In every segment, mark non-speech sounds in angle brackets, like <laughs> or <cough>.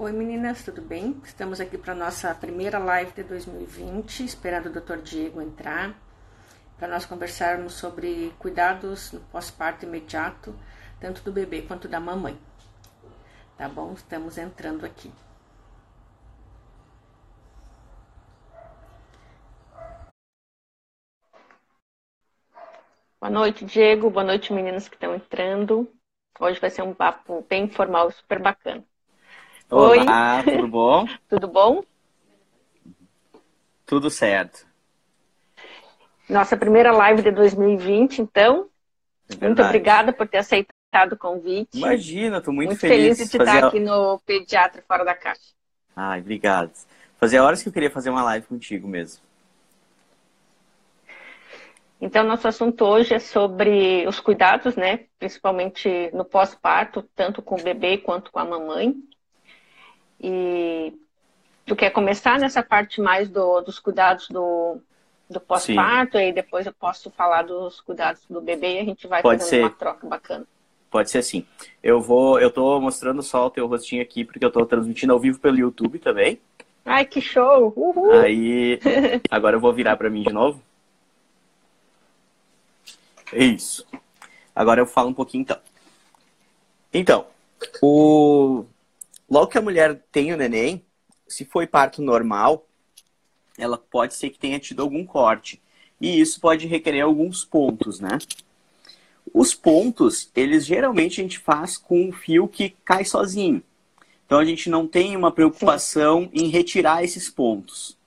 Oi meninas, tudo bem? Estamos aqui para nossa primeira live de 2020, esperando o Dr. Diego entrar, para nós conversarmos sobre cuidados no pós-parto imediato, tanto do bebê quanto da mamãe. Tá bom? Estamos entrando aqui. Boa noite, Diego. Boa noite, meninas que estão entrando. Hoje vai ser um papo bem informal, super bacana. Olá, Oi. tudo bom? <laughs> tudo bom? Tudo certo. Nossa primeira live de 2020, então. É muito obrigada por ter aceitado o convite. Imagina, estou muito, muito feliz. feliz de estar aqui no Pediatra Fora da Caixa. Ai, obrigado. Fazia horas que eu queria fazer uma live contigo mesmo. Então, nosso assunto hoje é sobre os cuidados, né? Principalmente no pós-parto, tanto com o bebê quanto com a mamãe. E tu quer começar nessa parte mais do, dos cuidados do, do pós-parto, e depois eu posso falar dos cuidados do bebê e a gente vai Pode fazendo ser. uma troca bacana. Pode ser assim. Eu vou, eu tô mostrando só o teu rostinho aqui porque eu tô transmitindo ao vivo pelo YouTube também. Ai, que show! Uhul. Aí, <laughs> agora eu vou virar para mim de novo. Isso. Agora eu falo um pouquinho então. Então, o Logo que a mulher tem o neném, se foi parto normal, ela pode ser que tenha tido algum corte. E isso pode requerer alguns pontos, né? Os pontos, eles geralmente a gente faz com um fio que cai sozinho. Então a gente não tem uma preocupação em retirar esses pontos.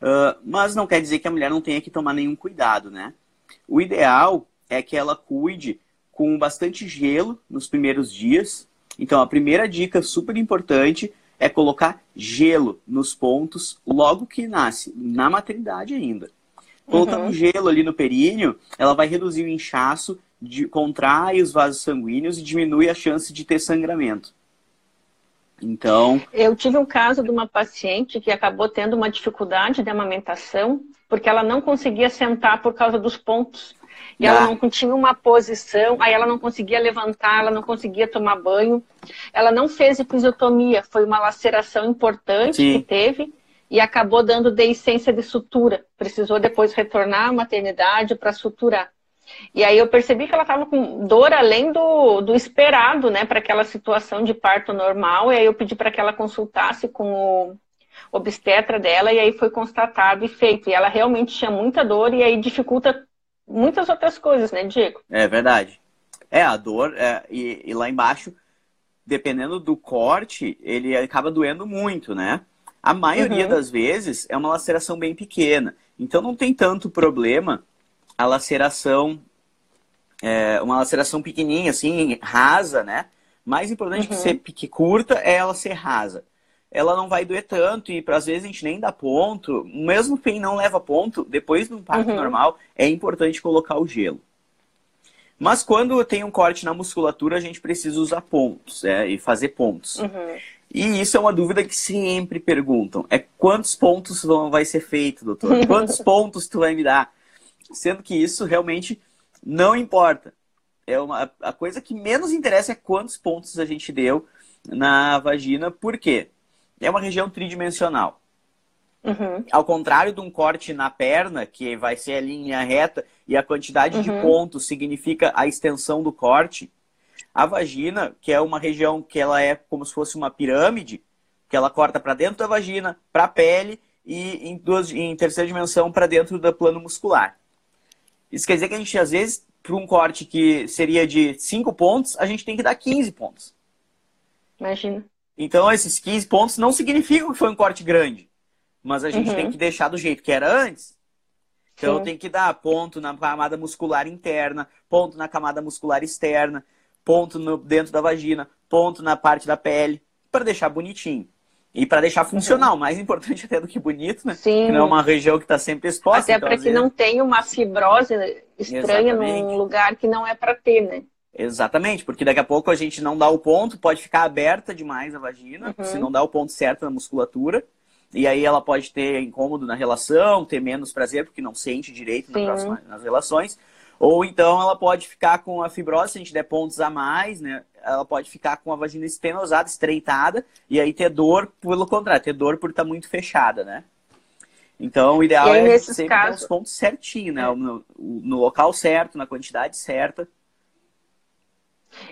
Uh, mas não quer dizer que a mulher não tenha que tomar nenhum cuidado, né? O ideal é que ela cuide com bastante gelo nos primeiros dias, então, a primeira dica super importante é colocar gelo nos pontos logo que nasce, na maternidade ainda. Colocando uhum. gelo ali no períneo, ela vai reduzir o inchaço, de, contrai os vasos sanguíneos e diminui a chance de ter sangramento. Então. Eu tive um caso de uma paciente que acabou tendo uma dificuldade de amamentação, porque ela não conseguia sentar por causa dos pontos. E ela não tinha uma posição, aí ela não conseguia levantar, ela não conseguia tomar banho. Ela não fez episiotomia, foi uma laceração importante Sim. que teve e acabou dando deiscência de sutura. Precisou depois retornar à maternidade para suturar. E aí eu percebi que ela estava com dor além do, do esperado, né, para aquela situação de parto normal. E aí eu pedi para que ela consultasse com o obstetra dela e aí foi constatado e feito. E ela realmente tinha muita dor e aí dificulta muitas outras coisas, né, Diego? É verdade. É, a dor, é, e, e, lá embaixo, dependendo do corte, ele acaba doendo muito, né? A maioria uhum. das vezes é uma laceração bem pequena. Então não tem tanto problema a laceração, é, uma laceração pequenininha, assim, rasa, né? Mais importante uhum. que ser que curta é ela ser rasa ela não vai doer tanto e às vezes a gente nem dá ponto. Mesmo quem não leva ponto, depois de um parto uhum. normal, é importante colocar o gelo. Mas quando tem um corte na musculatura, a gente precisa usar pontos é, e fazer pontos. Uhum. E isso é uma dúvida que sempre perguntam. É quantos pontos vão, vai ser feito, doutor? <laughs> Quantos pontos tu vai me dar? Sendo que isso realmente não importa. É uma, a coisa que menos interessa é quantos pontos a gente deu na vagina. Por quê? É uma região tridimensional. Uhum. Ao contrário de um corte na perna, que vai ser a linha reta e a quantidade uhum. de pontos significa a extensão do corte, a vagina, que é uma região que ela é como se fosse uma pirâmide, que ela corta para dentro da vagina, para a pele e em, duas, em terceira dimensão para dentro do plano muscular. Isso quer dizer que a gente, às vezes, para um corte que seria de 5 pontos, a gente tem que dar 15 pontos. Imagina. Então, esses 15 pontos não significam que foi um corte grande. Mas a gente uhum. tem que deixar do jeito que era antes. Então, Sim. tem que dar ponto na camada muscular interna, ponto na camada muscular externa, ponto no, dentro da vagina, ponto na parte da pele, para deixar bonitinho. E para deixar funcional, uhum. mais importante <laughs> até do que bonito, né? Sim. Que não é uma região que está sempre exposta. Até então, para que vezes... não tenha uma fibrose estranha Exatamente. num lugar que não é para ter, né? Exatamente, porque daqui a pouco a gente não dá o ponto, pode ficar aberta demais a vagina, uhum. se não dá o ponto certo na musculatura. E aí ela pode ter incômodo na relação, ter menos prazer, porque não sente direito nas, próximas, nas relações. Ou então ela pode ficar com a fibrose, se a gente der pontos a mais, né? ela pode ficar com a vagina estenosada, estreitada, e aí ter dor, pelo contrário, ter dor por estar tá muito fechada, né? Então, o ideal aí, é sempre casos... ter os pontos certinho, né? É. No, no local certo, na quantidade certa.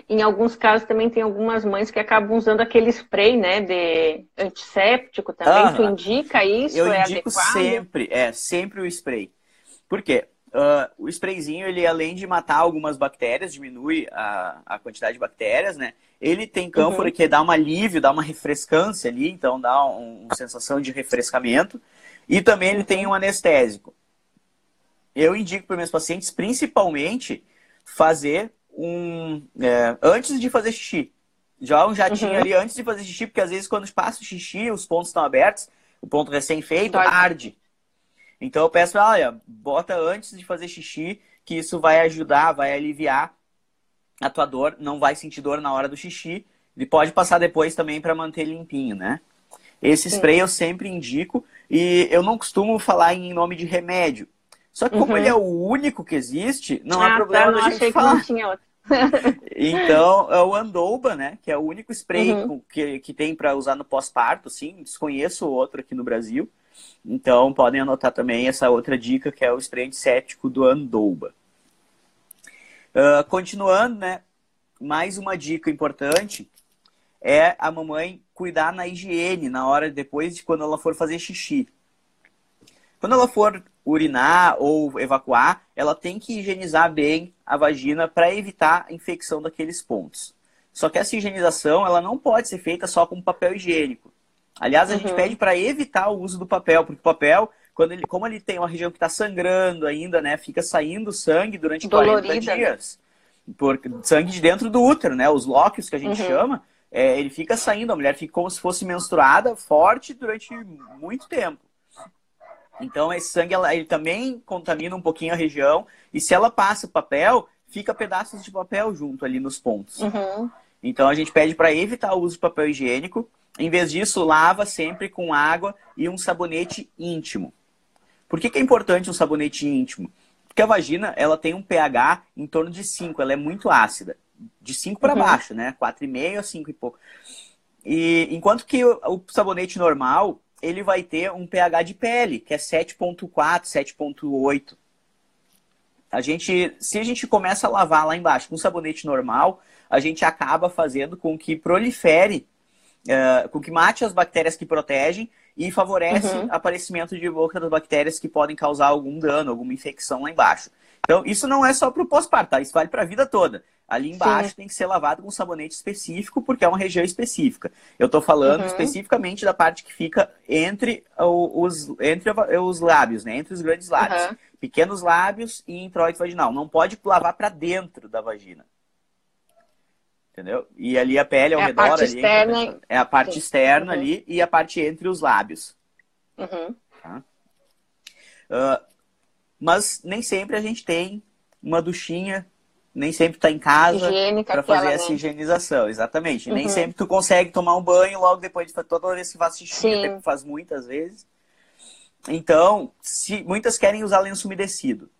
Em alguns casos também tem algumas mães que acabam usando aquele spray, né, de antisséptico também. Tu indica isso? Eu é indico adequado? sempre, é, sempre o spray. Por quê? Uh, o sprayzinho, ele além de matar algumas bactérias, diminui a, a quantidade de bactérias, né? Ele tem cânfora uhum. que dá um alívio, dá uma refrescância ali, então dá um, uma sensação de refrescamento. E também ele tem um anestésico. Eu indico para meus pacientes, principalmente, fazer um. É, antes de fazer xixi. Já um jatinho uhum. ali antes de fazer xixi, porque às vezes quando passa o xixi, os pontos estão abertos, o ponto recém-feito arde. Então eu peço, olha, bota antes de fazer xixi, que isso vai ajudar, vai aliviar a tua dor, não vai sentir dor na hora do xixi. E pode passar depois também para manter limpinho, né? Esse spray Sim. eu sempre indico e eu não costumo falar em nome de remédio. Só que como uhum. ele é o único que existe, não ah, há problema tá, a gente falar. Então, é o Andoba, né? Que é o único spray uhum. que, que tem para usar no pós-parto, sim. Desconheço outro aqui no Brasil. Então, podem anotar também essa outra dica, que é o spray antisséptico do Andoba. Uh, continuando, né? Mais uma dica importante é a mamãe cuidar na higiene na hora depois de quando ela for fazer xixi. Quando ela for urinar ou evacuar, ela tem que higienizar bem a vagina para evitar a infecção daqueles pontos. Só que essa higienização ela não pode ser feita só com papel higiênico. Aliás, a uhum. gente pede para evitar o uso do papel, porque o papel, quando ele, como ele tem uma região que está sangrando ainda, né, fica saindo sangue durante Dolorida, 40 né? dias. Né? Por, sangue de dentro do útero, né? Os lóquios que a gente uhum. chama, é, ele fica saindo, a mulher fica como se fosse menstruada, forte durante muito tempo. Então, esse sangue ela, ele também contamina um pouquinho a região, e se ela passa o papel, fica pedaços de papel junto ali nos pontos. Uhum. Então, a gente pede para evitar o uso de papel higiênico. Em vez disso, lava sempre com água e um sabonete íntimo. Por que, que é importante um sabonete íntimo? Porque a vagina ela tem um pH em torno de 5, ela é muito ácida de 5 para uhum. baixo, né? 4,5 a 5 e pouco. E enquanto que o, o, sabonete normal, ele vai ter um pH de pele, que é 7.4, 7.8. A gente, se a gente começa a lavar lá embaixo com sabonete normal, a gente acaba fazendo com que prolifere, uh, com que mate as bactérias que protegem e favorece uhum. aparecimento de outras bactérias que podem causar algum dano, alguma infecção lá embaixo. Então, isso não é só para o pós-parto, tá? Isso vale para a vida toda. Ali embaixo Sim. tem que ser lavado com sabonete específico, porque é uma região específica. Eu estou falando uhum. especificamente da parte que fica entre os, entre os lábios, né? Entre os grandes lábios. Uhum. Pequenos lábios e introito vaginal. Não pode lavar para dentro da vagina. Entendeu? E ali a pele ao é redor. A parte ali, externa. É a parte Sim. externa uhum. ali e a parte entre os lábios. Uhum. Tá? Uh, mas nem sempre a gente tem uma duchinha nem sempre está em casa para fazer essa né? higienização, exatamente. Uhum. Nem sempre tu consegue tomar um banho logo depois de toda vez que faz xixi, até faz muitas vezes. Então, se muitas querem usar lenço umedecido.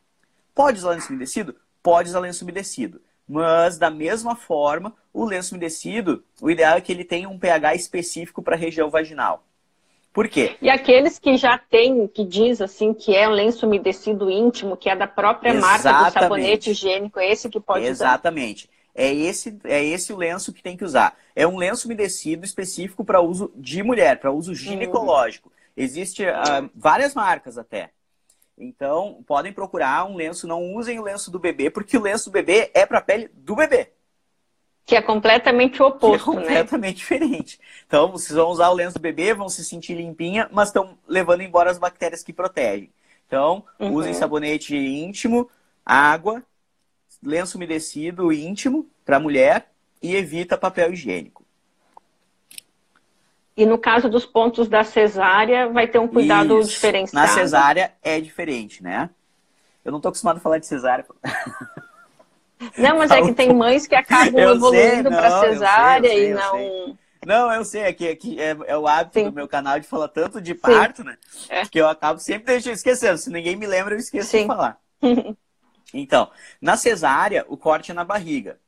Pode usar lenço umedecido? Pode usar lenço umedecido. Mas, da mesma forma, o lenço umedecido, o ideal é que ele tenha um pH específico para a região vaginal. Por quê? E aqueles que já tem, que diz assim, que é lenço umedecido íntimo, que é da própria Exatamente. marca do sabonete higiênico, é esse que pode Exatamente. usar? Exatamente. É esse, é esse o lenço que tem que usar. É um lenço umedecido específico para uso de mulher, para uso ginecológico. Uhum. Existem uh, ah, várias marcas até. Então, podem procurar um lenço. Não usem o lenço do bebê, porque o lenço do bebê é para a pele do bebê. Que é completamente oposto, que é completamente né? diferente. Então, vocês vão usar o lenço do bebê, vão se sentir limpinha, mas estão levando embora as bactérias que protegem. Então, uhum. usem sabonete íntimo, água, lenço umedecido íntimo para mulher e evita papel higiênico. E no caso dos pontos da cesárea, vai ter um cuidado Isso. diferenciado? Na cesárea é diferente, né? Eu não estou acostumado a falar de cesárea. <laughs> Não, mas é que tem mães que acabam <laughs> eu evoluindo para cesárea sei, sei, e não. Não, eu sei, aqui, aqui é, é o hábito Sim. do meu canal de falar tanto de parto, Sim. né? É. Que eu acabo sempre deixando, esquecendo. Se ninguém me lembra, eu esqueço Sim. de falar. <laughs> então, na cesárea, o corte é na barriga.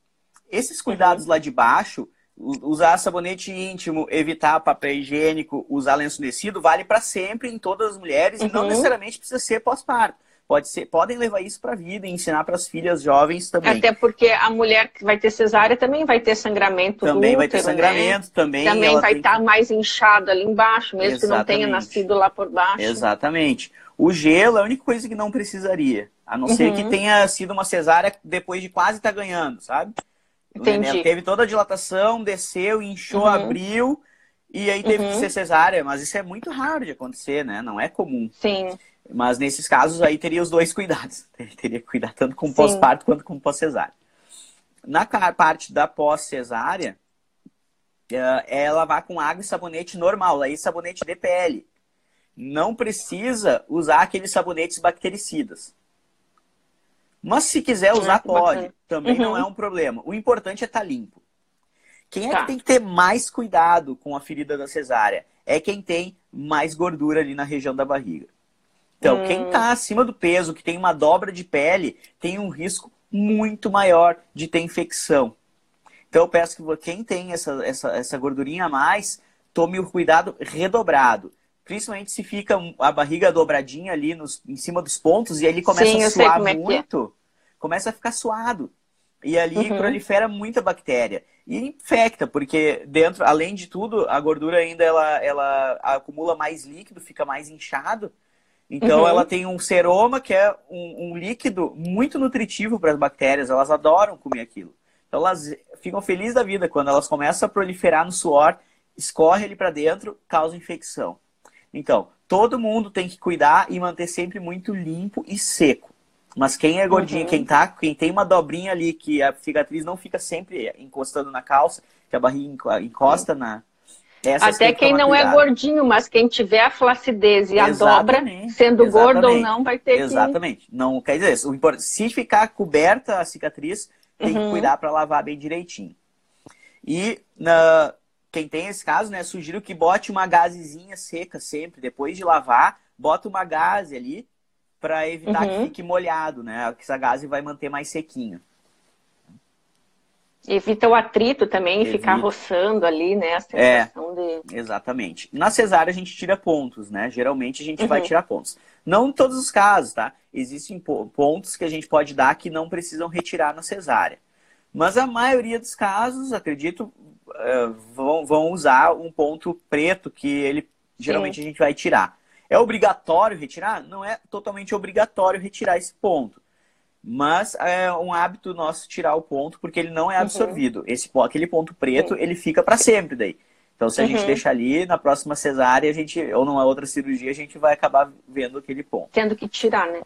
Esses cuidados uhum. lá de baixo, usar sabonete íntimo, evitar papel higiênico, usar lenço umedecido, vale para sempre em todas as mulheres uhum. e não uhum. necessariamente precisa ser pós-parto. Pode ser, podem levar isso para a vida e ensinar para as filhas jovens também. Até porque a mulher que vai ter cesárea também vai ter sangramento Também útero, vai ter sangramento, né? também. Também vai estar tá mais inchado ali embaixo, mesmo Exatamente. que não tenha nascido lá por baixo. Exatamente. O gelo é a única coisa que não precisaria. A não uhum. ser que uhum. tenha sido uma cesárea depois de quase estar tá ganhando, sabe? Entendi. Teve toda a dilatação, desceu, inchou, uhum. abriu, e aí teve uhum. que ser cesárea. Mas isso é muito raro de acontecer, né? Não é comum. Sim. Mas nesses casos aí teria os dois cuidados. <laughs> Teria que cuidar tanto com pós-parto quanto com pós-cesárea. Na parte da pós-cesárea, eh, é lavar com água e sabonete normal, aí sabonete de pele. Não precisa usar aqueles sabonetes bactericidas. Mas se quiser usar, ah, pode. Também uhum. não é um problema. O importante é estar tá limpo. Quem é tá. que tem que ter mais cuidado com a ferida da cesárea? É quem tem mais gordura ali na região da barriga. Então, hum. quem está acima do peso, que tem uma dobra de pele, tem um risco muito maior de ter infecção. Então, eu peço que quem tem essa, essa, essa gordurinha a mais, tome o cuidado redobrado. Principalmente se fica a barriga dobradinha ali nos, em cima dos pontos e ali começa Sim, a suar é, é muito, é. começa a ficar suado. E ali uhum. prolifera muita bactéria. E infecta, porque dentro, além de tudo, a gordura ainda ela, ela acumula mais líquido, fica mais inchado. Então uhum. ela tem um seroma, que é um, um líquido muito nutritivo para as bactérias. Elas adoram comer aquilo. Então elas ficam felizes da vida quando elas começam a proliferar no suor, escorre ali para dentro, causa infecção. Então, todo mundo tem que cuidar e manter sempre muito limpo e seco. Mas quem é gordinho, uhum. quem tá, quem tem uma dobrinha ali que a cicatriz não fica sempre encostando na calça, que a barriga encosta uhum. na essas Até quem não é cuidado. é gordinho, mas quem tiver a flacidez e a dobra, sendo Exatamente. gordo ou não, vai ter Exatamente. Que... Não quer dizer, se ficar coberta a cicatriz, tem uhum. que cuidar para lavar bem direitinho. E na, quem tem esse caso, né, sugiro que bote uma gazezinha seca sempre, depois de lavar, bota uma gaze ali para evitar uhum. que fique molhado, né? Que essa gaze vai manter mais sequinho. Evita o atrito também, Evita. ficar roçando ali, né? A sensação é, de... Exatamente. Na cesárea a gente tira pontos, né? Geralmente a gente uhum. vai tirar pontos. Não em todos os casos, tá? Existem pontos que a gente pode dar que não precisam retirar na cesárea. Mas a maioria dos casos, acredito, uh, vão, vão usar um ponto preto que ele geralmente Sim. a gente vai tirar. É obrigatório retirar? Não é totalmente obrigatório retirar esse ponto. Mas é um hábito nosso tirar o ponto porque ele não é uhum. absorvido. Uhum. Esse, aquele ponto preto, ele fica para sempre daí. Então, se a uhum. gente deixar ali, na próxima cesárea, a gente, ou numa outra cirurgia, a gente vai acabar vendo aquele ponto. Tendo que tirar, né?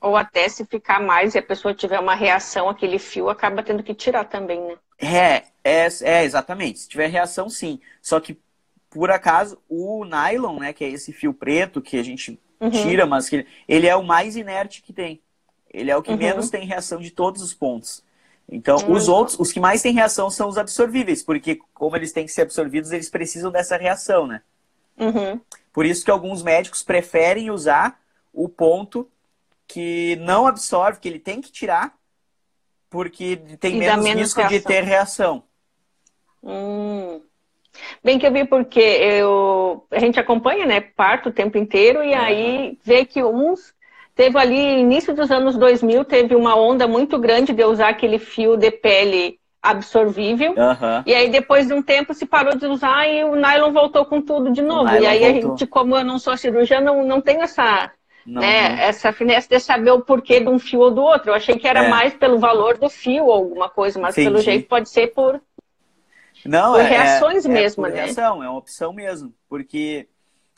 Ou até se ficar mais e a pessoa tiver uma reação, aquele fio acaba tendo que tirar também, né? É, é, é exatamente. Se tiver reação, sim. Só que, por acaso, o nylon, né, que é esse fio preto que a gente uhum. tira, mas que ele é o mais inerte que tem. Ele é o que uhum. menos tem reação de todos os pontos. Então, uhum. os outros, os que mais têm reação são os absorvíveis, porque como eles têm que ser absorvidos, eles precisam dessa reação, né? Uhum. Por isso que alguns médicos preferem usar o ponto que não absorve, que ele tem que tirar, porque tem menos, menos, risco reação. de ter reação. Hum. Bem que eu vi porque eu, a gente acompanha, né, parto o tempo inteiro e aí vê que uns teve ali início dos anos 2000 teve uma onda muito grande de usar aquele fio de pele absorvível. Uhum. E aí depois de um tempo se parou de usar e o nylon voltou com tudo de novo. E aí voltou. a gente, como eu não sou cirurgiã, não, não tenho essa não, né? Não. Essa finesse de saber o porquê de um fio ou do outro. Eu achei que era é. mais pelo valor do fio ou alguma coisa, mas pelo jeito pode ser por, não, por é, reações é, mesmo, é né? Reação, é uma opção mesmo. Porque,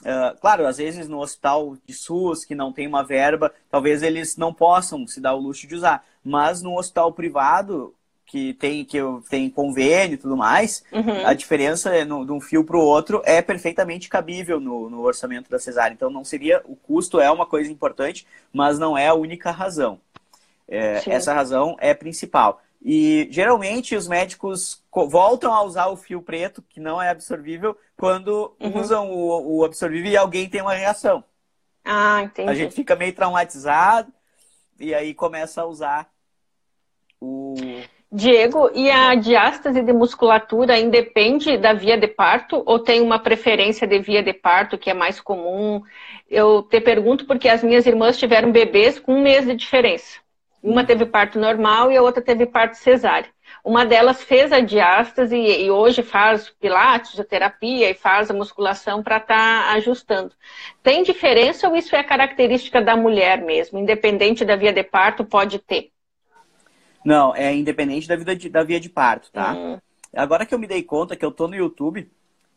uh, claro, às vezes no hospital de SUS, que não tem uma verba, talvez eles não possam se dar o luxo de usar. Mas no hospital privado, que tem, que tem convênio e tudo mais, uhum. a diferença é no, de um fio para o outro é perfeitamente cabível no, no, orçamento da cesárea. Então não seria. O custo é uma coisa importante, mas não é a única razão. É, essa razão é principal. E geralmente os médicos voltam a usar o fio preto, que não é absorvível, quando uhum. usam o, o absorvível e alguém tem uma reação. Ah, entendi. A gente fica meio traumatizado e aí começa a usar o Diego, e a diástase de musculatura independe da via de parto ou tem uma preferência de via de parto que é mais comum? Eu te pergunto porque as minhas irmãs tiveram bebês com um mês de diferença. Uma teve parto normal e a outra teve parto cesárea. Uma delas fez a diástase e, hoje faz pilates, a terapia e faz a musculação para estar tá ajustando. Tem diferença ou isso é característica da mulher mesmo? Independente da via de parto, pode ter? Não, é independente da, vida de, da via de parto, tá? Hum. Agora que eu me dei conta que eu tô no YouTube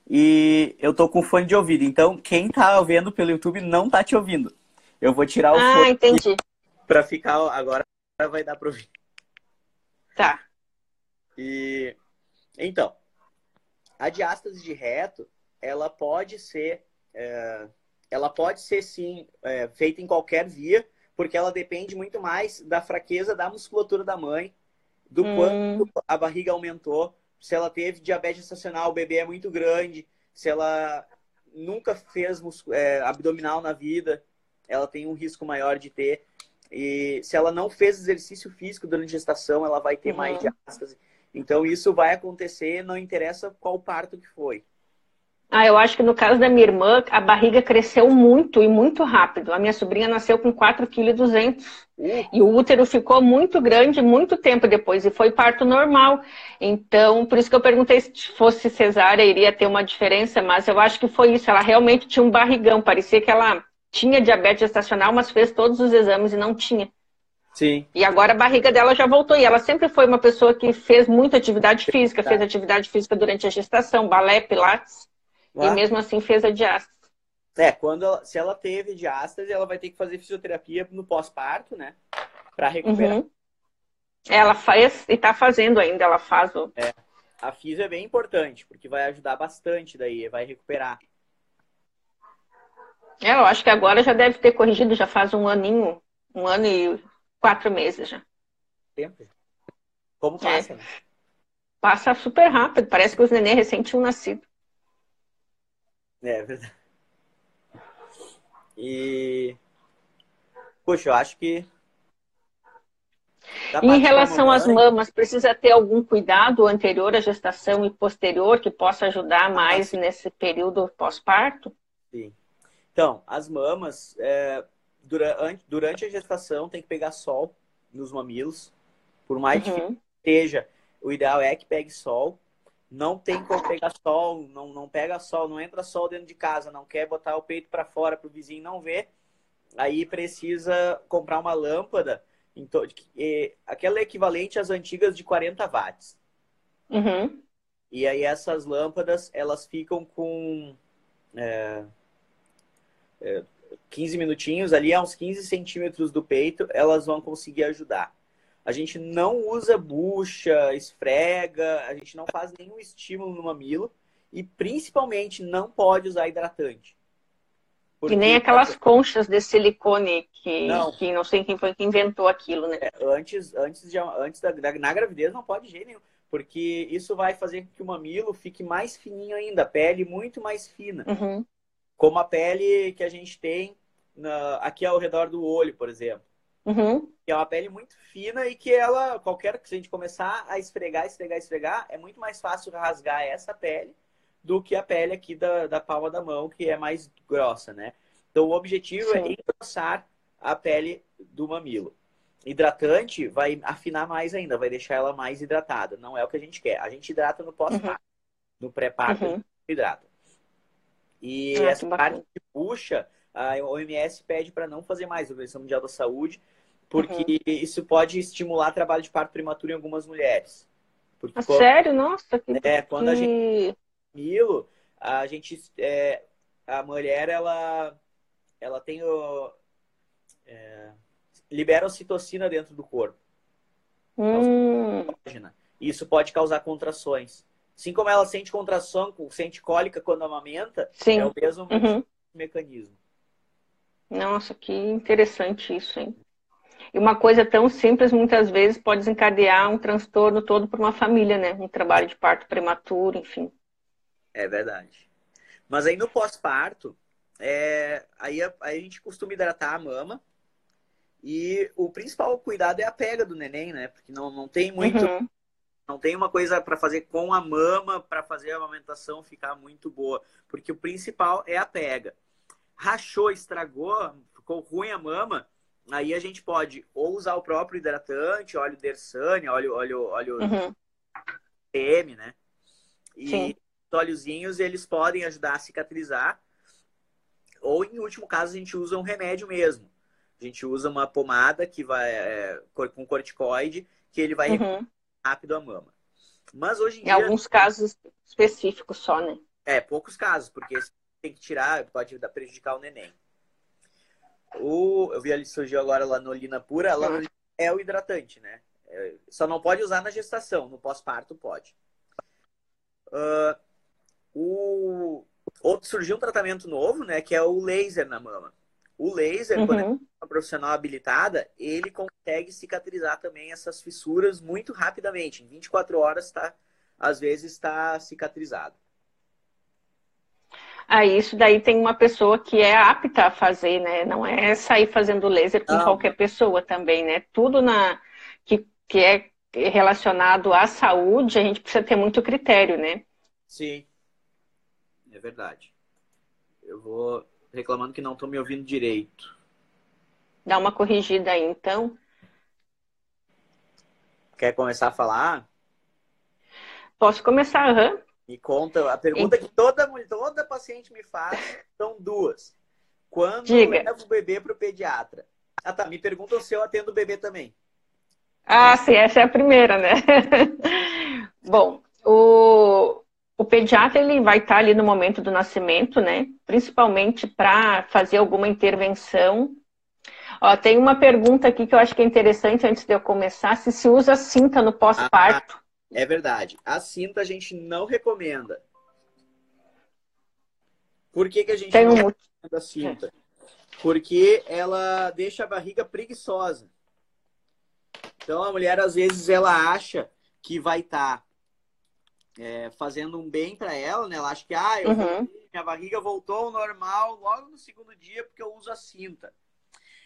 e eu tô com fone de ouvido, então quem tá vendo pelo YouTube não tá te ouvindo. Eu vou tirar o ah, fone entendi. pra ficar agora vai dar pra ouvir. Tá. E então, a diástase de reto, ela pode ser, é, ela pode ser sim é, feita em qualquer via, porque ela depende muito mais da fraqueza da musculatura da mãe, do hum. quanto a barriga aumentou, se ela teve diabetes estacional, o bebê é muito grande, se ela nunca fez é, abdominal na vida, ela tem um risco maior de ter. E se ela não fez exercício físico durante a gestação, ela vai ter uhum. mais diástase. Então isso vai acontecer, não interessa qual parto que foi. Ah, eu acho que no caso da minha irmã, a barriga cresceu muito e muito rápido. A minha sobrinha nasceu com 4,2 kg. Uh. E o útero ficou muito grande muito tempo depois. E foi parto normal. Então, por isso que eu perguntei se fosse cesárea, iria ter uma diferença. Mas eu acho que foi isso. Ela realmente tinha um barrigão. Parecia que ela tinha diabetes gestacional, mas fez todos os exames e não tinha. Sim. E agora a barriga dela já voltou. E ela sempre foi uma pessoa que fez muita atividade física. Fez atividade física durante a gestação, balé, pilates. E mesmo assim fez a diástase. É, quando ela, se ela teve diástase, ela vai ter que fazer fisioterapia no pós-parto, né? Pra recuperar. Uhum. Ela faz e tá fazendo ainda, ela faz o. É. A fisio é bem importante, porque vai ajudar bastante daí, vai recuperar. É, eu acho que agora já deve ter corrigido, já faz um aninho, um ano e quatro meses já. Tempo. Como passa, é. né? Passa super rápido, parece que os neném recém tinham nascido. É, é verdade. E. Poxa, eu acho que. Em relação às mamas, precisa ter algum cuidado anterior à gestação e posterior que possa ajudar mais ah, nesse período pós-parto? Sim. Então, as mamas, é, durante, durante a gestação, tem que pegar sol nos mamilos. Por mais uhum. que esteja, o ideal é que pegue sol não tem como pegar sol, não, não pega sol, não entra sol dentro de casa, não quer botar o peito para fora para o vizinho não ver, aí precisa comprar uma lâmpada, então, aquela é equivalente às antigas de 40 watts. Uhum. E aí essas lâmpadas, elas ficam com é, é, 15 minutinhos, ali a uns 15 centímetros do peito, elas vão conseguir ajudar. A gente não usa bucha, esfrega, a gente não faz nenhum estímulo no mamilo e principalmente não pode usar hidratante. Porque... E nem aquelas conchas de silicone que não, que não sei quem foi que inventou aquilo, né? É, antes, antes, de, antes da, da, na gravidez não pode de jeito nenhum, porque isso vai fazer com que o mamilo fique mais fininho ainda, a pele muito mais fina. Uhum. Como a pele que a gente tem na, aqui ao redor do olho, por exemplo. Uhum. Que é uma pele muito fina e que ela, qualquer que a gente começar a esfregar, esfregar, esfregar, é muito mais fácil rasgar essa pele do que a pele aqui da, da palma da mão, que é mais grossa, né? Então o objetivo é Sim. é engrossar a pele do mamilo. Hidratante vai afinar mais ainda, vai deixar ela mais hidratada. Não é o que a gente quer. A gente hidrata no pós-parto. Uhum. No pré-parto, uhum. hidrata. E ah, essa parte de puxa, a OMS pede para não fazer mais, a Organização Mundial da Saúde, porque uhum. isso pode estimular trabalho de parto prematuro em algumas mulheres. Porque ah, quando, sério? Nossa, que... É, quando a gente milo, a gente é, a mulher ela ela tem o é, libera ocitocina dentro do corpo. Hum. Isso pode causar contrações. Assim como ela sente contração, sente cólica quando amamenta, Sim. é o mesmo uhum. mecanismo. Nossa, que interessante isso, hein? E uma coisa tão simples, muitas vezes, pode desencadear um transtorno todo para uma família, né? Um trabalho de parto prematuro, enfim. É verdade. Mas aí no pós-parto, é... aí, a... aí a gente costuma hidratar a mama. E o principal cuidado é a pega do neném, né? Porque não, não tem muito. Uhum. Não tem uma coisa para fazer com a mama para fazer a amamentação ficar muito boa, porque o principal é a pega. Rachou, estragou, ficou ruim a mama, aí a gente pode ou usar o próprio hidratante, óleo Dersane, óleo óleo óleo uhum. PM, né? E Sim. os óleozinhos eles podem ajudar a cicatrizar. Ou em último caso a gente usa um remédio mesmo. A gente usa uma pomada que vai é, com corticoide que ele vai uhum rápido a mama. Mas hoje em, em dia. Em alguns casos específicos só, né? É, poucos casos, porque tem que tirar, pode prejudicar o neném. O, eu vi ali surgiu agora lá no Lina Pura, ela uhum. é o hidratante, né? É, só não pode usar na gestação, no pós-parto pode. Uh, o outro surgiu um tratamento novo, né? Que é o laser na mama. O laser, uhum. quando é uma profissional habilitada, ele consegue cicatrizar também essas fissuras muito rapidamente. Em 24 horas, tá, às vezes, está cicatrizado. Ah, isso daí tem uma pessoa que é apta a fazer, né? Não é sair fazendo laser com Não. qualquer pessoa também, né? Tudo na que, que é relacionado à saúde, a gente precisa ter muito critério, né? Sim, é verdade. Eu vou reclamando que não estão me ouvindo direito. Dá uma corrigida aí, então. Quer começar a falar? Posso começar, aham. Uhum. Me conta, a pergunta que toda, toda paciente me faz são duas. Quando Diga. eu levo o bebê para o pediatra? Ah, tá. Me perguntam se eu atendo o bebê também. Ah, sim, essa é a primeira, né? <laughs> Bom, o, o pediatra ele vai estar ali no momento do nascimento, né? Principalmente para fazer alguma intervenção. Ó, tem uma pergunta aqui que eu acho que é interessante antes de eu começar: se se usa cinta no pós-parto? Ah, é verdade. A cinta a gente não recomenda. Por que, que a gente tem não um... recomenda a cinta? Porque ela deixa a barriga preguiçosa. Então a mulher às vezes ela acha que vai estar tá é, fazendo um bem para ela, né? Ela acha que ah, eu, uhum. minha barriga voltou ao normal logo no segundo dia porque eu uso a cinta.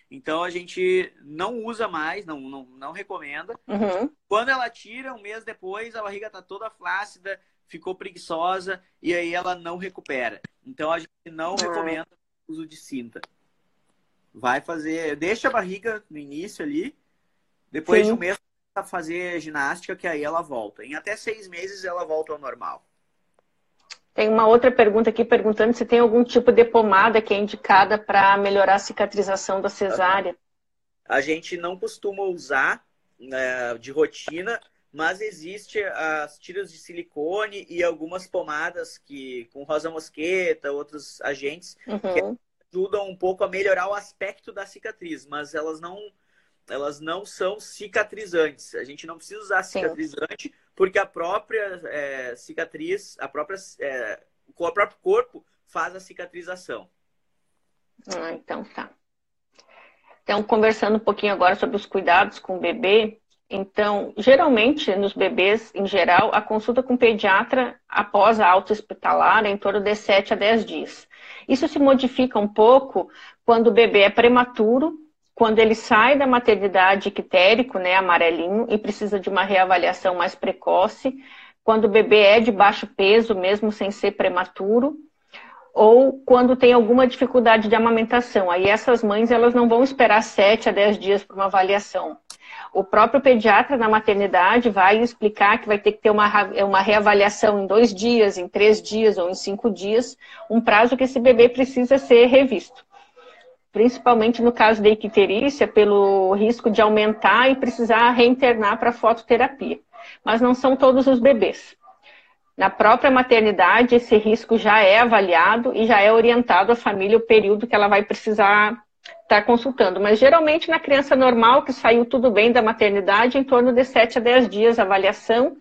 Então a gente não usa mais, não, não, não recomenda. Uhum. Quando ela tira, um mês depois, a barriga tá toda flácida, ficou preguiçosa e aí ela não recupera. Então a gente não uhum. recomenda o uso de cinta. Vai fazer, deixa a barriga no início ali, depois Sim. de um mês a fazer ginástica, que aí ela volta. Em até seis meses ela volta ao normal. Tem uma outra pergunta aqui perguntando se tem algum tipo de pomada que é indicada para melhorar a cicatrização da cesárea. A gente não costuma usar né, de rotina, mas existe as tiras de silicone e algumas pomadas que com rosa mosqueta, outros agentes uhum. que ajudam um pouco a melhorar o aspecto da cicatriz, mas elas não elas não são cicatrizantes. A gente não precisa usar cicatrizante Sim. porque a própria é, cicatriz, a própria, é, o próprio corpo faz a cicatrização. Ah, então tá. Então, conversando um pouquinho agora sobre os cuidados com o bebê. Então, geralmente, nos bebês, em geral, a consulta com o pediatra após a alta hospitalar é em torno de 7 a 10 dias. Isso se modifica um pouco quando o bebê é prematuro quando ele sai da maternidade ictérico, né, amarelinho, e precisa de uma reavaliação mais precoce, quando o bebê é de baixo peso, mesmo sem ser prematuro, ou quando tem alguma dificuldade de amamentação. Aí essas mães elas não vão esperar 7 a 10 dias para uma avaliação. O próprio pediatra na maternidade vai explicar que vai ter que ter uma, uma reavaliação em dois dias, em três dias ou em cinco dias, um prazo que esse bebê precisa ser revisto principalmente no caso da icterícia, pelo risco de aumentar e precisar reinternar para fototerapia. Mas não são todos os bebês. Na própria maternidade, esse risco já é avaliado e já é orientado à família o período que ela vai precisar estar consultando. Mas geralmente na criança normal, que saiu tudo bem da maternidade, em torno de 7 a 10 dias avaliação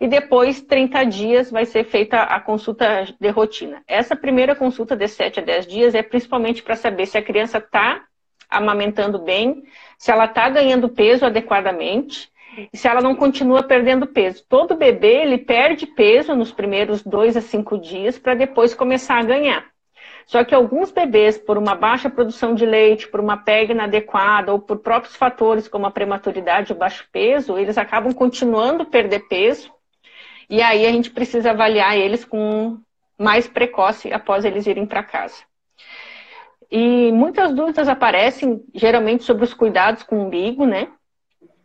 e depois 30 dias vai ser feita a consulta de rotina. Essa primeira consulta de 7 a 10 dias é principalmente para saber se a criança está amamentando bem, se ela está ganhando peso adequadamente e se ela não continua perdendo peso. Todo bebê ele perde peso nos primeiros 2 a 5 dias para depois começar a ganhar. Só que alguns bebês, por uma baixa produção de leite, por uma pega inadequada ou por próprios fatores como a prematuridade e o baixo peso, eles acabam continuando a perder peso. E aí a gente precisa avaliar eles com mais precoce após eles irem para casa. E muitas dúvidas aparecem, geralmente, sobre os cuidados com o umbigo, né?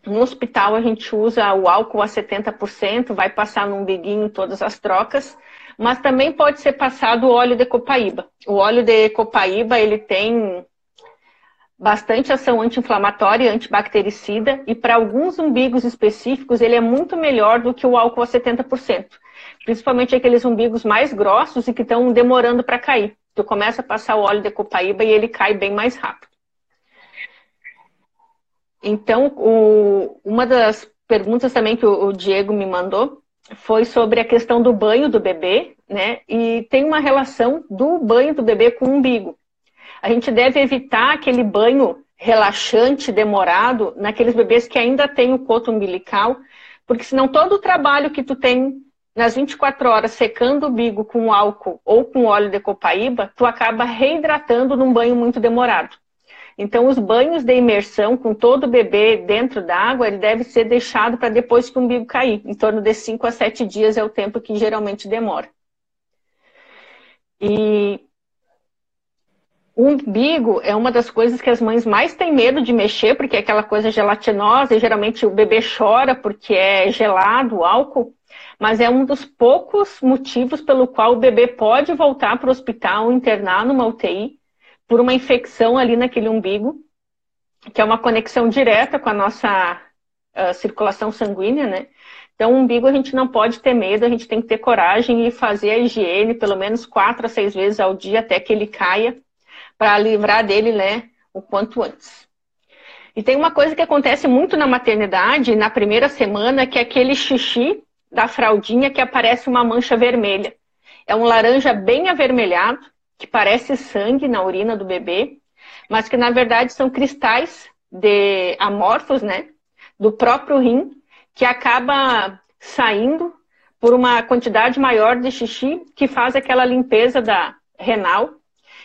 No hospital a gente usa o álcool a 70%, vai passar no umbiguinho todas as trocas, mas também pode ser passado o óleo de copaíba. O óleo de copaíba, ele tem bastante ação anti-inflamatória e antibactericida, e para alguns umbigos específicos ele é muito melhor do que o álcool a 70%. Principalmente aqueles umbigos mais grossos e que estão demorando para cair. Tu começa a passar o óleo de copaíba e ele cai bem mais rápido. Então, o, uma das perguntas também que o, o Diego me mandou foi sobre a questão do banho do bebê, né? E tem uma relação do banho do bebê com o umbigo. A gente deve evitar aquele banho relaxante, demorado, naqueles bebês que ainda têm o coto umbilical, porque senão todo o trabalho que tu tem nas 24 horas secando o bigo com álcool ou com óleo de copaíba, tu acaba reidratando num banho muito demorado. Então, os banhos de imersão com todo o bebê dentro da água, ele deve ser deixado para depois que o umbigo cair. Em torno de 5 a 7 dias é o tempo que geralmente demora. E o umbigo é uma das coisas que as mães mais têm medo de mexer, porque é aquela coisa gelatinosa, e geralmente o bebê chora porque é gelado álcool mas é um dos poucos motivos pelo qual o bebê pode voltar para o hospital, internar numa UTI, por uma infecção ali naquele umbigo, que é uma conexão direta com a nossa uh, circulação sanguínea, né? Então, o umbigo a gente não pode ter medo, a gente tem que ter coragem e fazer a higiene pelo menos quatro a seis vezes ao dia até que ele caia, para livrar dele, né, o quanto antes. E tem uma coisa que acontece muito na maternidade, na primeira semana, que é aquele xixi da fraldinha que aparece uma mancha vermelha. É um laranja bem avermelhado, que parece sangue na urina do bebê, mas que na verdade são cristais de amorfos, né, do próprio rim, que acaba saindo por uma quantidade maior de xixi que faz aquela limpeza da renal.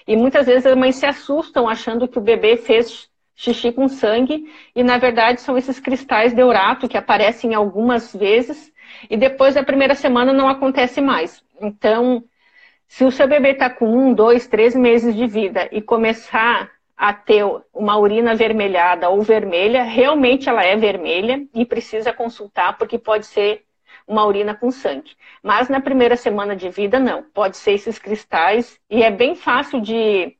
E muitas vezes as mães se assustam achando que o bebê fez xixi com sangue e na verdade são esses cristais de urato que aparecem algumas vezes e depois da primeira semana não acontece mais. Então, se o seu bebê está com um, dois, três meses de vida e começar a ter uma urina avermelhada ou vermelha, realmente ela é vermelha e precisa consultar, porque pode ser uma urina com sangue. Mas na primeira semana de vida, não. Pode ser esses cristais e é bem fácil de,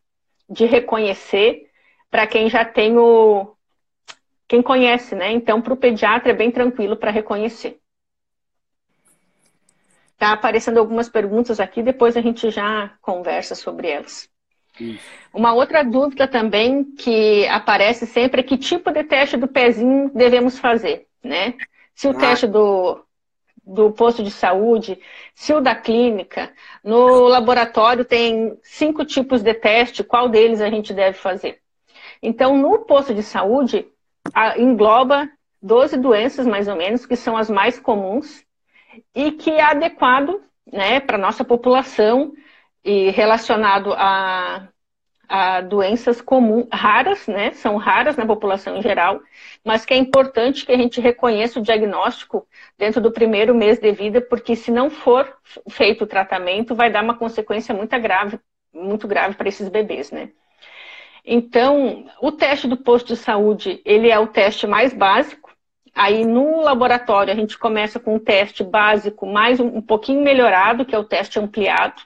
de reconhecer para quem já tem o. quem conhece, né? Então, para o pediatra é bem tranquilo para reconhecer. Tá aparecendo algumas perguntas aqui, depois a gente já conversa sobre elas. Isso. Uma outra dúvida também que aparece sempre é que tipo de teste do pezinho devemos fazer, né? Se o ah. teste do, do posto de saúde, se o da clínica, no laboratório tem cinco tipos de teste, qual deles a gente deve fazer? Então, no posto de saúde, engloba 12 doenças, mais ou menos, que são as mais comuns, e que é adequado né, para a nossa população e relacionado a, a doenças comuns, raras, né, são raras na população em geral, mas que é importante que a gente reconheça o diagnóstico dentro do primeiro mês de vida, porque se não for feito o tratamento, vai dar uma consequência muito grave, muito grave para esses bebês, né? Então, o teste do posto de saúde, ele é o teste mais básico, Aí no laboratório a gente começa com um teste básico mais um, um pouquinho melhorado, que é o teste ampliado.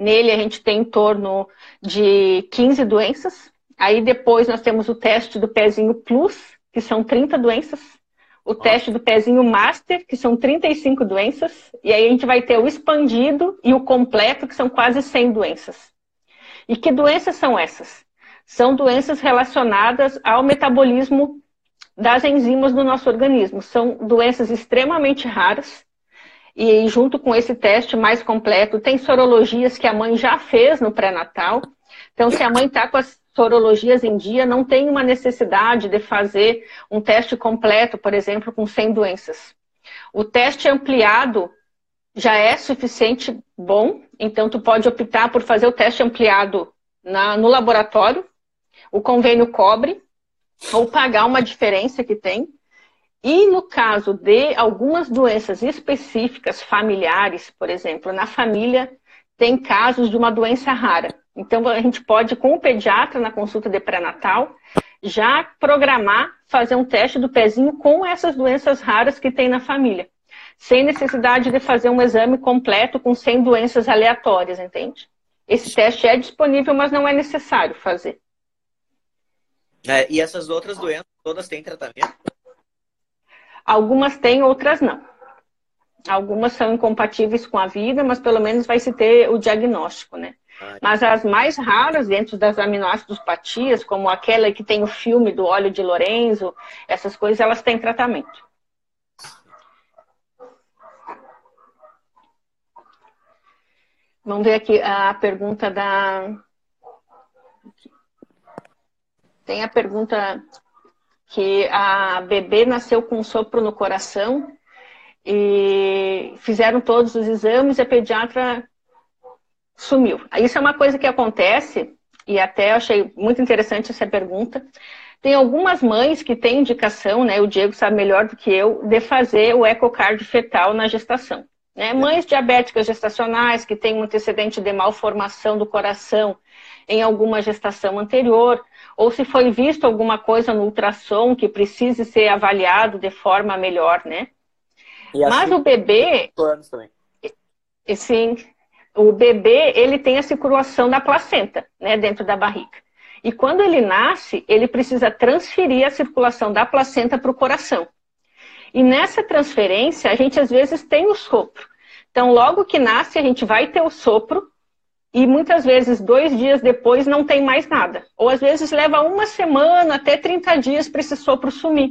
Nele a gente tem em torno de 15 doenças. Aí depois nós temos o teste do pezinho plus, que são 30 doenças. O teste do pezinho master, que são 35 doenças. E aí a gente vai ter o expandido e o completo, que são quase 100 doenças. E que doenças são essas? São doenças relacionadas ao metabolismo das enzimas do nosso organismo. São doenças extremamente raras. E junto com esse teste mais completo, tem sorologias que a mãe já fez no pré-natal. Então, se a mãe está com as sorologias em dia, não tem uma necessidade de fazer um teste completo, por exemplo, com 100 doenças. O teste ampliado já é suficiente bom, então tu pode optar por fazer o teste ampliado na, no laboratório, o convênio cobre, ou pagar uma diferença que tem. E no caso de algumas doenças específicas, familiares, por exemplo, na família tem casos de uma doença rara. Então a gente pode, com o pediatra na consulta de pré-natal, já programar fazer um teste do pezinho com essas doenças raras que tem na família sem necessidade de fazer um exame completo com 100 doenças aleatórias, entende? Esse teste é disponível, mas não é necessário fazer. É, e essas outras doenças todas têm tratamento? Algumas têm, outras não. Algumas são incompatíveis com a vida, mas pelo menos vai se ter o diagnóstico, né? Mas as mais raras dentro das aminoácidos-patias, como aquela que tem o filme do óleo de Lorenzo, essas coisas, elas têm tratamento. Vamos ver aqui a pergunta da. Tem a pergunta que a bebê nasceu com um sopro no coração e fizeram todos os exames e a pediatra sumiu. Isso é uma coisa que acontece e até achei muito interessante essa pergunta. Tem algumas mães que têm indicação, né? O Diego sabe melhor do que eu, de fazer o ecocardio fetal na gestação. Né? Mães diabéticas gestacionais que têm um antecedente de malformação do coração em alguma gestação anterior, ou se foi visto alguma coisa no ultrassom que precise ser avaliado de forma melhor, né? Assim, Mas o bebê, sim, o bebê ele tem a circulação da placenta, né, dentro da barriga. E quando ele nasce, ele precisa transferir a circulação da placenta para o coração. E nessa transferência, a gente às vezes tem o sopro. Então, logo que nasce, a gente vai ter o sopro e muitas vezes, dois dias depois, não tem mais nada. Ou às vezes leva uma semana, até 30 dias para esse sopro sumir.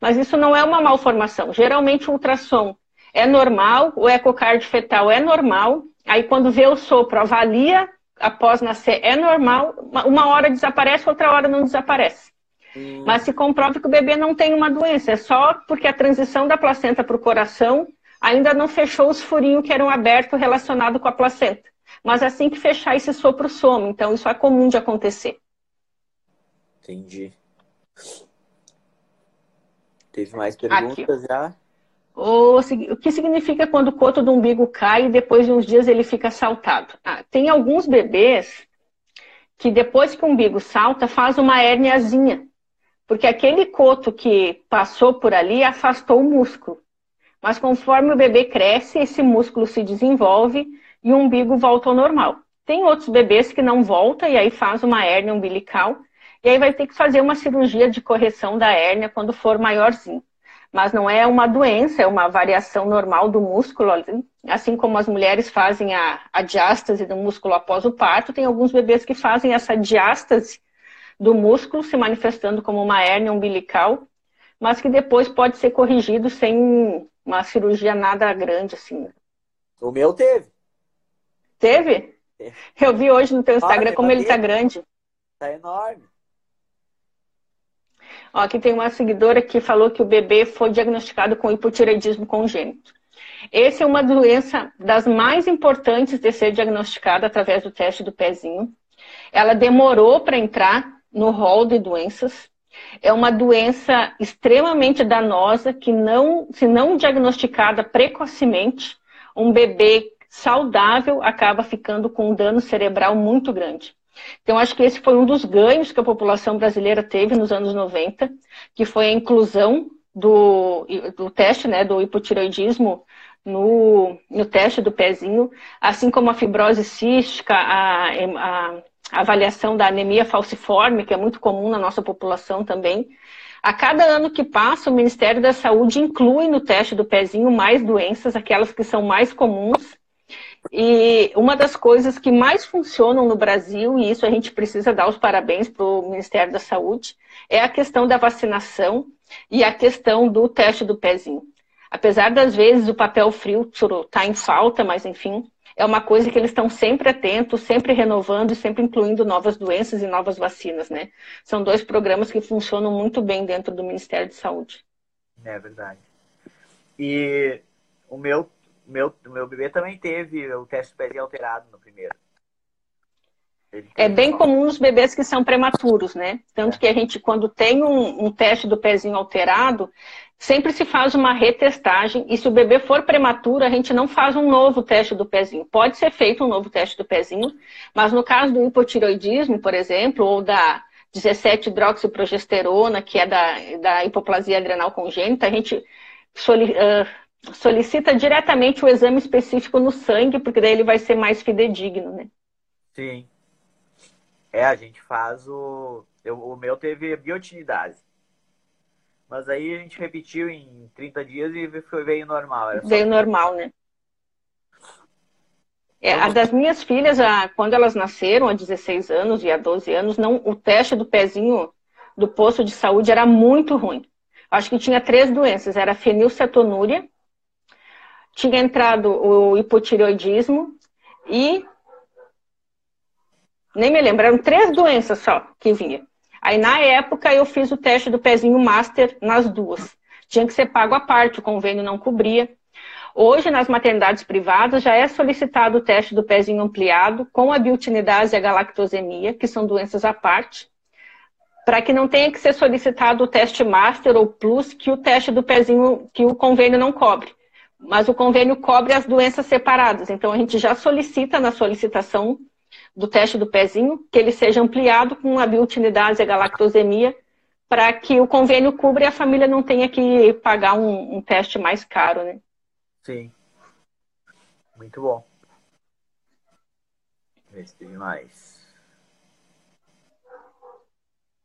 Mas isso não é uma malformação. Geralmente, o ultrassom é normal, o ecocardio fetal é normal. Aí, quando vê o sopro, avalia após nascer, é normal. Uma hora desaparece, outra hora não desaparece. Hum. Mas se comprova que o bebê não tem uma doença, é só porque a transição da placenta para o coração ainda não fechou os furinhos que eram abertos relacionados com a placenta. Mas assim que fechar, esse sopro some. Então, isso é comum de acontecer. Entendi. Teve mais perguntas Aqui. já? O, o, que significa quando o coto do umbigo cai e depois de uns dias ele fica saltado? Ah, tem alguns bebês que depois que o umbigo salta, faz uma hérniazinha. Porque aquele coto que passou por ali afastou o músculo. Mas conforme o bebê cresce, esse músculo se desenvolve e o umbigo volta ao normal. Tem outros bebês que não volta e aí faz uma hérnia umbilical e aí vai ter que fazer uma cirurgia de correção da hérnia quando for maiorzinho. Mas não é uma doença, é uma variação normal do músculo. Assim como as mulheres fazem a, a diástase do músculo após o parto, tem alguns bebês que fazem essa diástase do músculo se manifestando como uma hérnia umbilical, mas que depois pode ser corrigido sem uma cirurgia nada grande assim. O meu teve. Teve? teve. Eu vi hoje no teu Instagram como ele tá grande. Tá enorme. Ó, aqui tem uma seguidora que falou que o bebê foi diagnosticado com hipotireoidismo congênito. Essa é uma doença das mais importantes de ser diagnosticada através do teste do pezinho. Ela demorou para entrar no rol de doenças. É uma doença extremamente danosa que não, se não diagnosticada precocemente, um bebê saudável acaba ficando com um dano cerebral muito grande. Então, acho que esse foi um dos ganhos que a população brasileira teve nos anos 90, que foi a inclusão do, do teste né, do hipotireoidismo no, no teste do pezinho, assim como a fibrose cística, a a avaliação da anemia falciforme, que é muito comum na nossa população também. A cada ano que passa, o Ministério da Saúde inclui no teste do pezinho mais doenças, aquelas que são mais comuns. E uma das coisas que mais funcionam no Brasil, e isso a gente precisa dar os parabéns para o Ministério da Saúde, é a questão da vacinação e a questão do teste do pezinho. Apesar das vezes o papel frio estar tá em falta, mas enfim, é uma coisa que eles estão sempre atentos, sempre renovando e sempre incluindo novas doenças e novas vacinas, né? São dois programas que funcionam muito bem dentro do Ministério de Saúde. É verdade. E o meu, meu, meu bebê também teve o teste do pezinho alterado no primeiro. É bem comum nos bebês que são prematuros, né? Tanto que a gente, quando tem um, um, teste do pezinho alterado, sempre se faz uma retestagem. E se o bebê for prematuro, a gente não faz um novo teste do pezinho. Pode ser feito um novo teste do pezinho, mas no caso do hipotiroidismo, por exemplo, ou da 17-hidroxiprogesterona, que é da, da hipoplasia adrenal congênita, a gente solicita diretamente o exame específico no sangue, porque daí ele vai ser mais fidedigno, né? Sim. É, a gente faz o. Eu, o meu teve biotinidade. Mas aí a gente repetiu em 30 dias e foi, veio normal. Veio normal, né? É, a das minhas filhas, a, quando elas nasceram, há 16 anos e há 12 anos, não, o teste do pezinho do posto de saúde era muito ruim. Acho que tinha três doenças. Era fenilcetonúria, tinha entrado o hipotireoidismo e nem me lembro, eram três doenças só que vinha. Aí, na época, eu fiz o teste do pezinho master nas duas. Tinha que ser pago à parte, o convênio não cobria. Hoje, nas maternidades privadas, já é solicitado o teste do pezinho ampliado com a biotinidase e a galactosemia, que são doenças à parte, para que não tenha que ser solicitado o teste master ou plus, que o teste do pezinho, que o convênio não cobre. Mas o convênio cobre as doenças separadas. Então, a gente já solicita na solicitação do teste do pezinho, que ele seja ampliado com a biotinidase e a galactosemia, para que o convênio cubra e a família não tenha que pagar um, um teste mais caro, né? Sim. Muito bom. Ver se teve mais.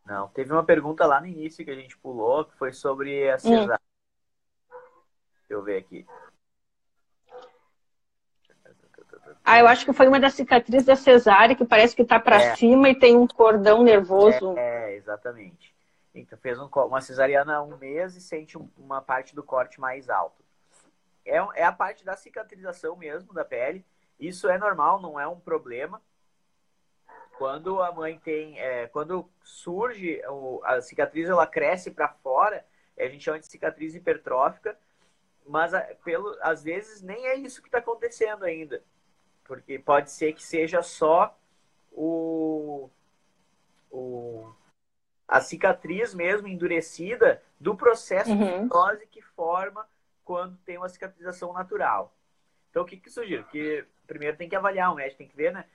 Não, teve uma pergunta lá no início que a gente pulou, que foi sobre a cesárea. Hum. Deixa eu ver aqui. Ah, eu acho que foi uma das cicatrizes da cesárea, que parece que está para é. cima e tem um cordão nervoso. É, é exatamente. Então, fez um, uma cesariana há um mês e sente uma parte do corte mais alto. É, é a parte da cicatrização mesmo da pele. Isso é normal, não é um problema. Quando a mãe tem, é, quando surge o, a cicatriz, ela cresce para fora, a gente chama de cicatriz hipertrófica, mas pelo, às vezes nem é isso que está acontecendo ainda porque pode ser que seja só o, o a cicatriz mesmo endurecida do processo uhum. de fibrose que forma quando tem uma cicatrização natural. Então, o que, que sugiro? Que primeiro tem que avaliar, o médico tem que ver, né?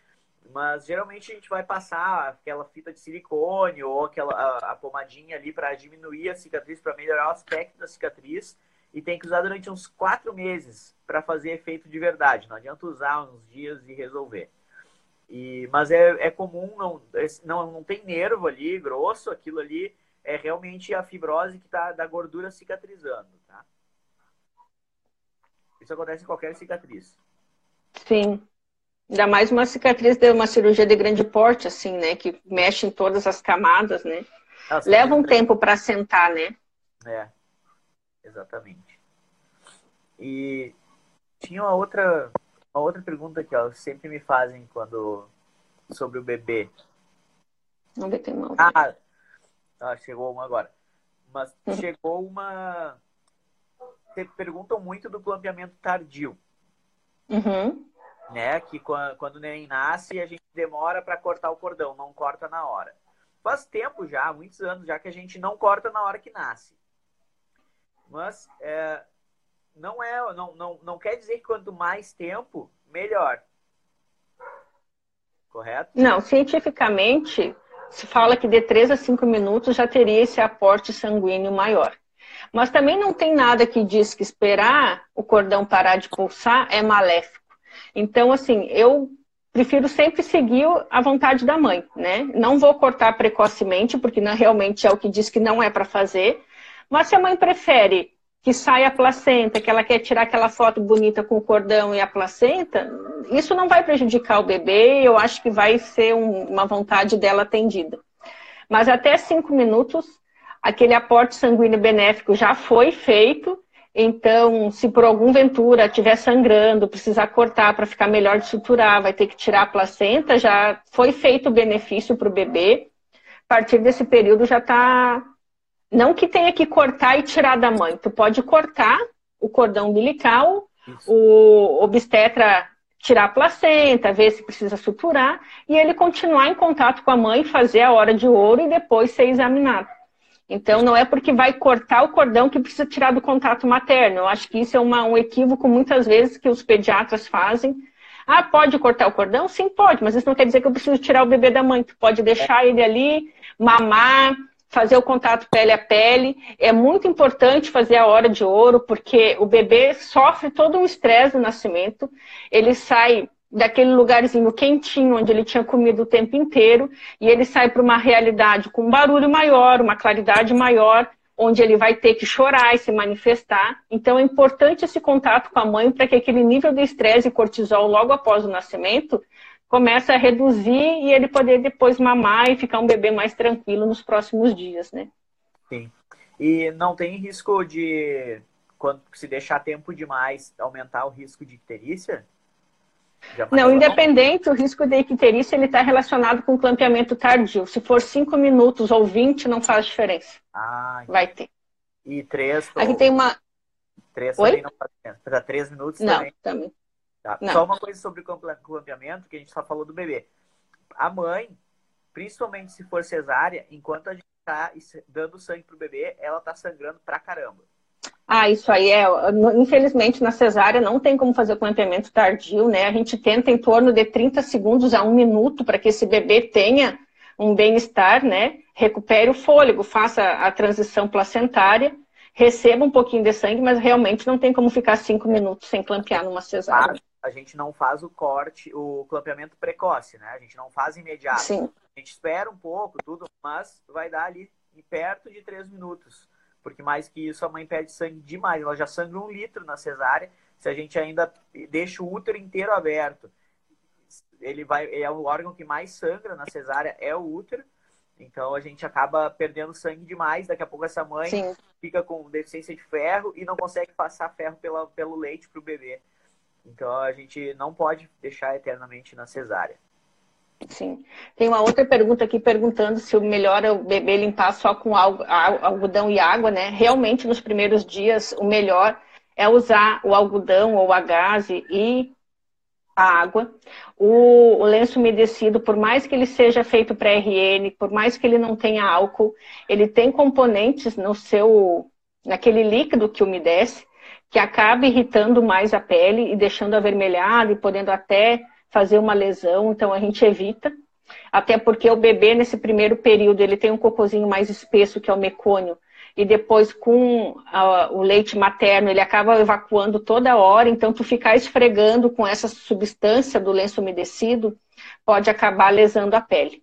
Mas geralmente a gente vai passar aquela fita de silicone ou aquela a, a pomadinha ali para diminuir a cicatriz, para melhorar o aspecto da cicatriz e tem que usar durante uns quatro meses para fazer efeito de verdade. Não adianta usar uns dias e resolver. E, mas é, é comum, não, não, não tem nervo ali grosso, aquilo ali é realmente a fibrose que está da gordura cicatrizando, tá? Isso acontece em qualquer cicatriz. Sim. Ainda mais uma cicatriz de uma cirurgia de grande porte, assim, né? Que mexe em todas as camadas, né? Nossa, Leva um tempo para sentar, né? É. Exatamente. E tinha uma outra, uma outra pergunta que ó, sempre me fazem quando sobre o bebê. Não tem mal. Ah, ah, chegou uma agora. Mas hum. chegou uma. Perguntam muito do clampeamento tardio. Uhum. Né? Que quando, quando o neném nasce, a gente demora para cortar o cordão, não corta na hora. Faz tempo já, muitos anos já, que a gente não corta na hora que nasce. Mas é, não é, não, não, não quer dizer que quanto mais tempo, melhor. Correto? Não, cientificamente se fala que de 3 a 5 minutos já teria esse aporte sanguíneo maior. Mas também não tem nada que diz que esperar o cordão parar de pulsar é maléfico. Então, assim, eu prefiro sempre seguir a vontade da mãe, né? Não vou cortar precocemente, porque não, realmente é o que diz que não é para fazer, mas se a mãe prefere que saia a placenta, que ela quer tirar aquela foto bonita com o cordão e a placenta, isso não vai prejudicar o bebê, eu acho que vai ser um, uma vontade dela atendida. Mas até cinco minutos, aquele aporte sanguíneo benéfico já foi feito, então, se por algum ventura estiver sangrando, precisar cortar para ficar melhor de suturar, vai ter que tirar a placenta, já foi feito o benefício para o bebê. A partir desse período já está não que tenha que cortar e tirar da mãe. Tu pode cortar o cordão umbilical Isso. o obstetra tirar a placenta, ver se precisa suturar, e ele continuar em contato com a mãe, fazer a hora de ouro e depois ser examinado. Então, não é porque vai cortar o cordão que precisa tirar do contato materno. Eu acho que isso é uma, um equívoco muitas vezes que os pediatras fazem. Ah, pode cortar o cordão? Sim, pode, mas isso não quer dizer que eu preciso tirar o bebê da mãe. Tu pode deixar ele ali, mamar, fazer o contato pele a pele. É muito importante fazer a hora de ouro, porque o bebê sofre todo um estresse no nascimento. Ele sai daquele lugarzinho quentinho onde ele tinha comido o tempo inteiro e ele sai para uma realidade com um barulho maior, uma claridade maior, onde ele vai ter que chorar e se manifestar. Então é importante esse contato com a mãe para que aquele nível de estresse e cortisol logo após o nascimento comece a reduzir e ele poder depois mamar e ficar um bebê mais tranquilo nos próximos dias, né? Sim. E não tem risco de quando se deixar tempo demais aumentar o risco de icterícia? Não, independente, o risco de icterícia ele está relacionado com clampeamento tardio. Se for 5 minutos ou 20, não faz diferença. Ah, Vai ter. E 3? Aqui tem uma... 3 também não faz diferença. 3 minutos não, também? também. Tá. Só uma coisa sobre o clampeamento, que a gente só falou do bebê. A mãe, principalmente se for cesárea, enquanto a gente está dando sangue pro bebê, ela está sangrando pra caramba. Ah, isso aí é. Infelizmente, na cesárea não tem como fazer clampeamento tardio, né? A gente tenta em torno de 30 segundos a um minuto para que esse bebê tenha um bem-estar, né? Recupere o fôlego, faça a transição placentária, receba um pouquinho de sangue, mas realmente não tem como ficar cinco minutos sem clampear numa cesárea. A gente não faz o corte, o clampeamento precoce, né? A gente não faz imediato. Sim. A gente espera um pouco, tudo, mas vai dar ali perto de três minutos porque mais que isso a mãe perde sangue demais. Ela já sangra um litro na cesárea. Se a gente ainda deixa o útero inteiro aberto, ele vai é o órgão que mais sangra na cesárea é o útero. Então a gente acaba perdendo sangue demais. Daqui a pouco essa mãe Sim. fica com deficiência de ferro e não consegue passar ferro pela, pelo leite para o bebê. Então a gente não pode deixar eternamente na cesárea. Sim. Tem uma outra pergunta aqui perguntando se o melhor é o bebê limpar só com algodão e água, né? Realmente, nos primeiros dias, o melhor é usar o algodão ou a gaze e a água. O, o lenço umedecido, por mais que ele seja feito para RN, por mais que ele não tenha álcool, ele tem componentes no seu, naquele líquido que umedece, que acaba irritando mais a pele e deixando avermelhada e podendo até fazer uma lesão, então a gente evita. Até porque o bebê, nesse primeiro período, ele tem um cocôzinho mais espesso, que é o mecônio, e depois com a, o leite materno, ele acaba evacuando toda hora, então tu ficar esfregando com essa substância do lenço umedecido pode acabar lesando a pele.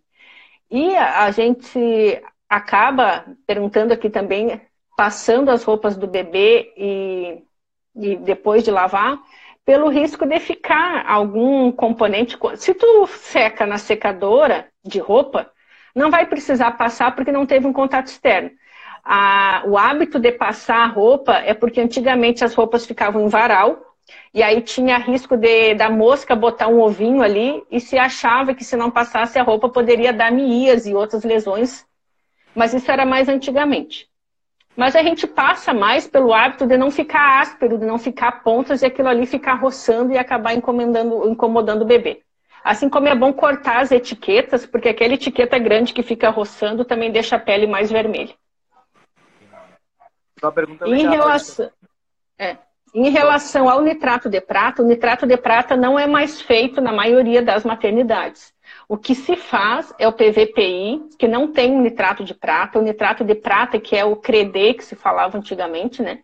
E a, a gente acaba perguntando aqui também, passando as roupas do bebê e, e depois de lavar, pelo risco de ficar algum componente. Se tu seca na secadora de roupa, não vai precisar passar porque não teve um contato externo. A, o hábito de passar a roupa é porque antigamente as roupas ficavam em varal e aí tinha risco de da mosca botar um ovinho ali e se achava que se não passasse a roupa poderia dar mias e outras lesões, mas isso era mais antigamente. Mas a gente passa mais pelo hábito de não ficar áspero, de não ficar pontas e aquilo ali ficar roçando e acabar incomodando, incomodando o bebê. Assim como é bom cortar as etiquetas, porque aquela etiqueta grande que fica roçando também deixa a pele mais vermelha. Uma pergunta em relação, é, em relação ao nitrato de prata, o nitrato de prata não é mais feito na maioria das maternidades. O que se faz é o PVPI, que não tem o nitrato de prata, o nitrato de prata, que é o CREDE, que se falava antigamente, né?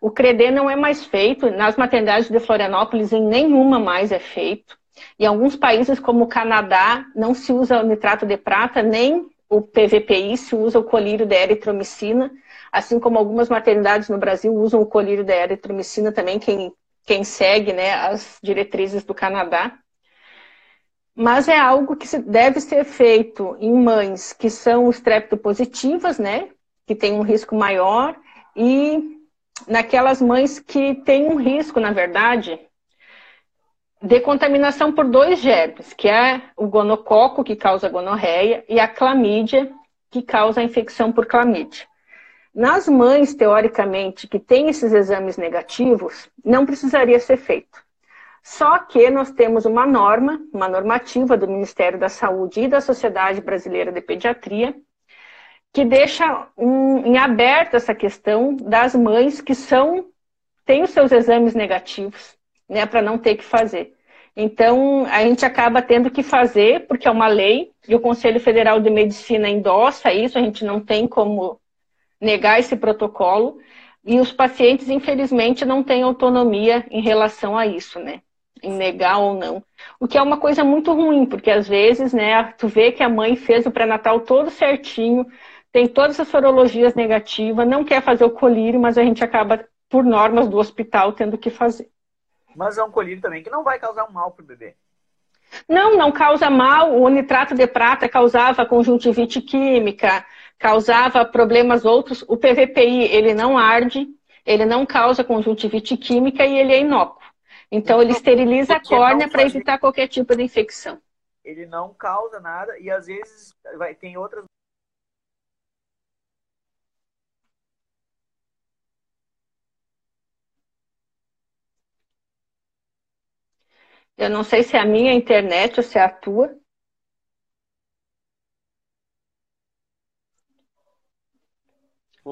O CREDE não é mais feito, nas maternidades de Florianópolis, em nenhuma mais é feito. Em alguns países, como o Canadá, não se usa o nitrato de prata, nem o PVPI, se usa o colírio de eritromicina, assim como algumas maternidades no Brasil usam o colírio de eritromicina também, quem, quem segue né, as diretrizes do Canadá mas é algo que deve ser feito em mães que são estreptopositivas, né? Que têm um risco maior, e naquelas mães que têm um risco, na verdade, de contaminação por dois germes, que é o gonococo, que causa gonorreia, e a clamídia, que causa a infecção por clamídia. Nas mães, teoricamente, que têm esses exames negativos, não precisaria ser feito. Só que nós temos uma norma, uma normativa do Ministério da Saúde e da Sociedade Brasileira de Pediatria, que deixa um, em aberto essa questão das mães que são têm os seus exames negativos, né, para não ter que fazer. Então, a gente acaba tendo que fazer, porque é uma lei, e o Conselho Federal de Medicina endossa isso, a gente não tem como negar esse protocolo, e os pacientes, infelizmente, não têm autonomia em relação a isso, né? Em negar ou não. O que é uma coisa muito ruim, porque às vezes, né, tu vê que a mãe fez o pré-natal todo certinho, tem todas as sorologias negativas, não quer fazer o colírio, mas a gente acaba, por normas do hospital, tendo que fazer. Mas é um colírio também que não vai causar um mal para o bebê. Não, não causa mal. O nitrato de prata causava conjuntivite química, causava problemas outros. O PVPI, ele não arde, ele não causa conjuntivite química e ele é inócuo. Então, ele esteriliza a córnea para evitar qualquer tipo de infecção. Ele não causa nada e, às vezes, vai, tem outras Eu não sei se é a minha internet ou se é a tua.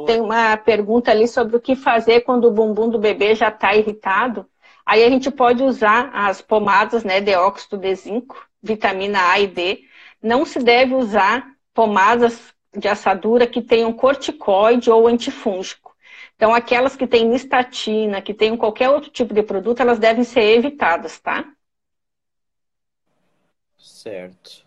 Tem uma pergunta ali sobre o que fazer quando o bumbum do bebê já está irritado. Aí a gente pode usar as pomadas né, de óxido de zinco, vitamina A e D. Não se deve usar pomadas de assadura que tenham corticoide ou antifúngico. Então, aquelas que têm nistatina, que tenham qualquer outro tipo de produto, elas devem ser evitadas, tá? Certo.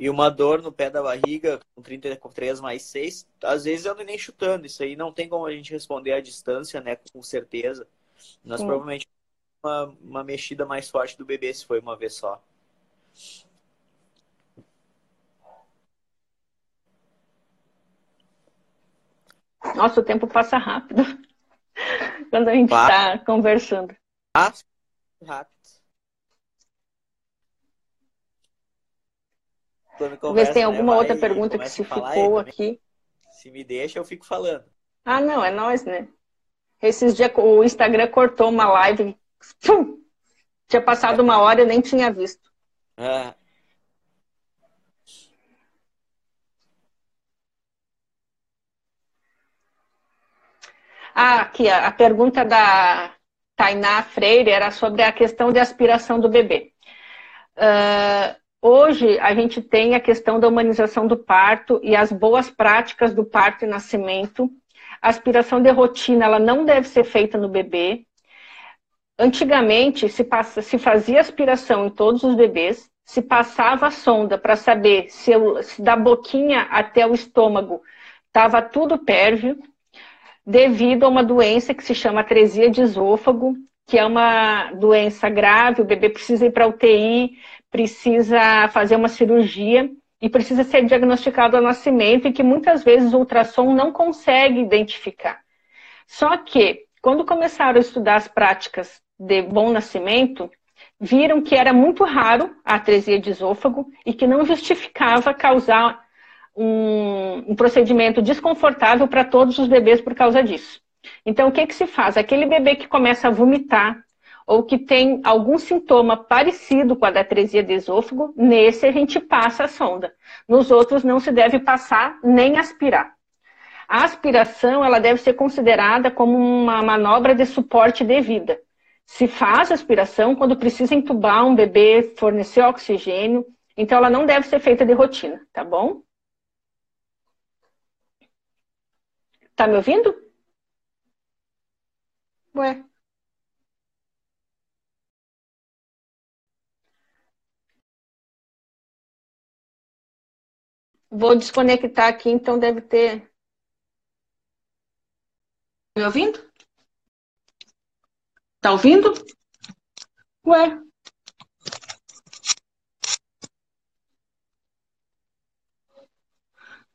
E uma dor no pé da barriga com 33 mais 6, às vezes eu ando nem chutando. Isso aí não tem como a gente responder à distância, né? Com certeza. Nós Sim. provavelmente uma, uma mexida mais forte do bebê se foi uma vez só. Nossa, o tempo passa rápido <laughs> quando a gente está conversando. Passa rápido. Conversa, Ver se tem alguma né, outra pergunta que se ficou aqui. Se me deixa, eu fico falando. Ah, não, é nós, né? Esses dias o Instagram cortou uma live. Pum, tinha passado uma hora e eu nem tinha visto. Ah. Ah, aqui, a, a pergunta da Tainá Freire era sobre a questão de aspiração do bebê. Uh, Hoje, a gente tem a questão da humanização do parto e as boas práticas do parto e nascimento. A aspiração de rotina, ela não deve ser feita no bebê. Antigamente, se, passa, se fazia aspiração em todos os bebês, se passava a sonda para saber se, se da boquinha até o estômago estava tudo pérvio, devido a uma doença que se chama atresia de esôfago, que é uma doença grave, o bebê precisa ir para UTI, precisa fazer uma cirurgia e precisa ser diagnosticado ao nascimento e que muitas vezes o ultrassom não consegue identificar. Só que, quando começaram a estudar as práticas de bom nascimento, viram que era muito raro a atresia de esôfago e que não justificava causar um, um procedimento desconfortável para todos os bebês por causa disso. Então, o que, que se faz? Aquele bebê que começa a vomitar, ou que tem algum sintoma parecido com a da atresia de esôfago, nesse a gente passa a sonda. Nos outros não se deve passar nem aspirar. A aspiração ela deve ser considerada como uma manobra de suporte de vida. Se faz aspiração quando precisa entubar um bebê, fornecer oxigênio, então ela não deve ser feita de rotina, tá bom? Tá me ouvindo? Ué. Vou desconectar aqui, então deve ter. Me ouvindo? Tá ouvindo? Ué.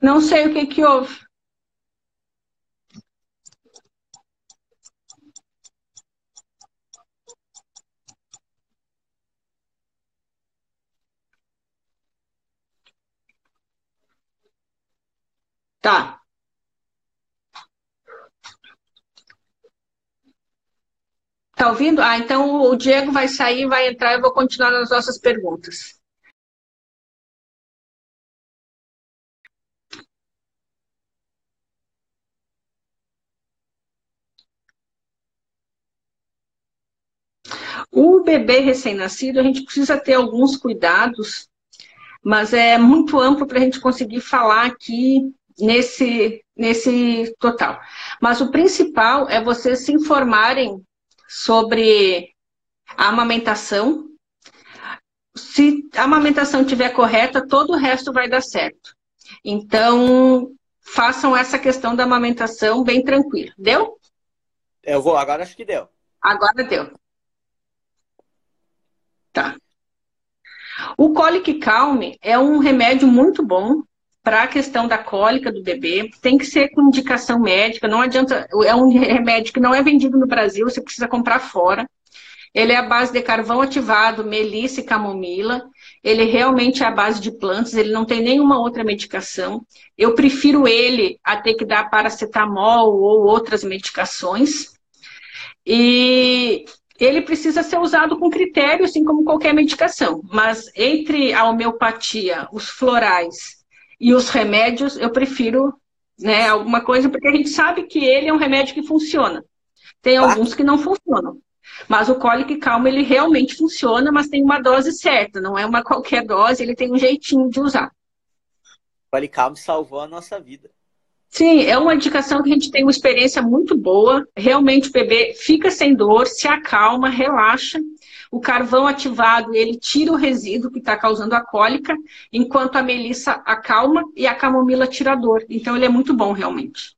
Não sei o que que houve. Tá. Tá ouvindo? Ah, então o Diego vai sair, vai entrar, eu vou continuar nas nossas perguntas. O bebê recém-nascido, a gente precisa ter alguns cuidados, mas é muito amplo para a gente conseguir falar aqui nesse, nesse total. Mas o principal é vocês se informarem sobre a amamentação. Se a amamentação estiver correta, todo o resto vai dar certo. Então, façam essa questão da amamentação bem tranquila. Deu? Eu vou, agora acho que deu. Agora deu. Tá. O Colic Calme é um remédio muito bom para a questão da cólica do bebê. Tem que ser com indicação médica, não adianta. É um remédio que não é vendido no Brasil, você precisa comprar fora. Ele é a base de carvão ativado, melissa e camomila. Ele realmente é a base de plantas, ele não tem nenhuma outra medicação. Eu prefiro ele a ter que dar paracetamol ou outras medicações. E ele precisa ser usado com critério, assim como qualquer medicação. Mas entre a homeopatia, os florais e os remédios, eu prefiro né, alguma coisa, porque a gente sabe que ele é um remédio que funciona. Tem alguns que não funcionam. Mas o cólico calma, ele realmente funciona, mas tem uma dose certa, não é uma qualquer dose, ele tem um jeitinho de usar. O cólico calma salvou a nossa vida. Sim, é uma indicação que a gente tem uma experiência muito boa. Realmente o bebê fica sem dor, se acalma, relaxa. O carvão ativado, ele tira o resíduo que está causando a cólica, enquanto a melissa acalma e a camomila tira a dor. Então ele é muito bom, realmente.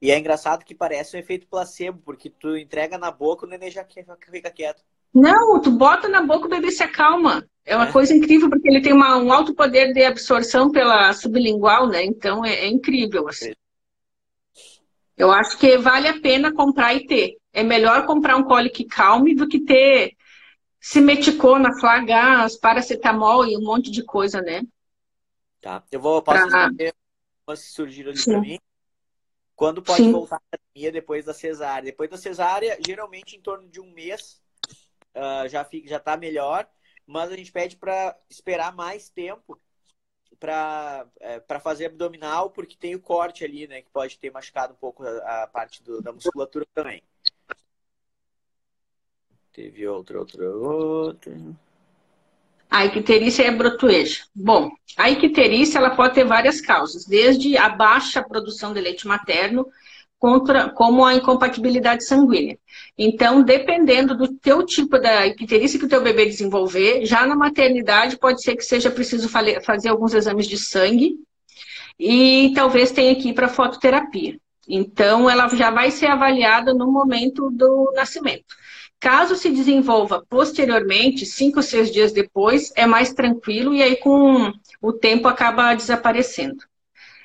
E é engraçado que parece um efeito placebo, porque tu entrega na boca, o neném já fica quieto. Não, tu bota na boca, o bebê se acalma. É uma é. coisa incrível, porque ele tem uma, um alto poder de absorção pela sublingual, né? Então é, é incrível, assim. Eu acho que vale a pena comprar e ter. É melhor comprar um colic calme do que ter simeticona, flagás, paracetamol e um monte de coisa, né? Tá. Eu vou posso pra... se surgiram ali para mim. Quando pode Sim. voltar à academia depois da cesárea? Depois da cesárea, geralmente em torno de um mês uh, já fica, já tá melhor, mas a gente pede para esperar mais tempo para é, fazer abdominal, porque tem o corte ali, né? Que pode ter machucado um pouco a, a parte do, da musculatura também. Teve outra, outra, outra. A icterícia é brotueja. Bom, a icterícia ela pode ter várias causas, desde a baixa produção de leite materno, contra, como a incompatibilidade sanguínea. Então, dependendo do teu tipo da icterícia que o teu bebê desenvolver, já na maternidade pode ser que seja preciso fazer alguns exames de sangue e talvez tenha que ir para fototerapia. Então, ela já vai ser avaliada no momento do nascimento. Caso se desenvolva posteriormente, cinco ou seis dias depois, é mais tranquilo e aí com o tempo acaba desaparecendo.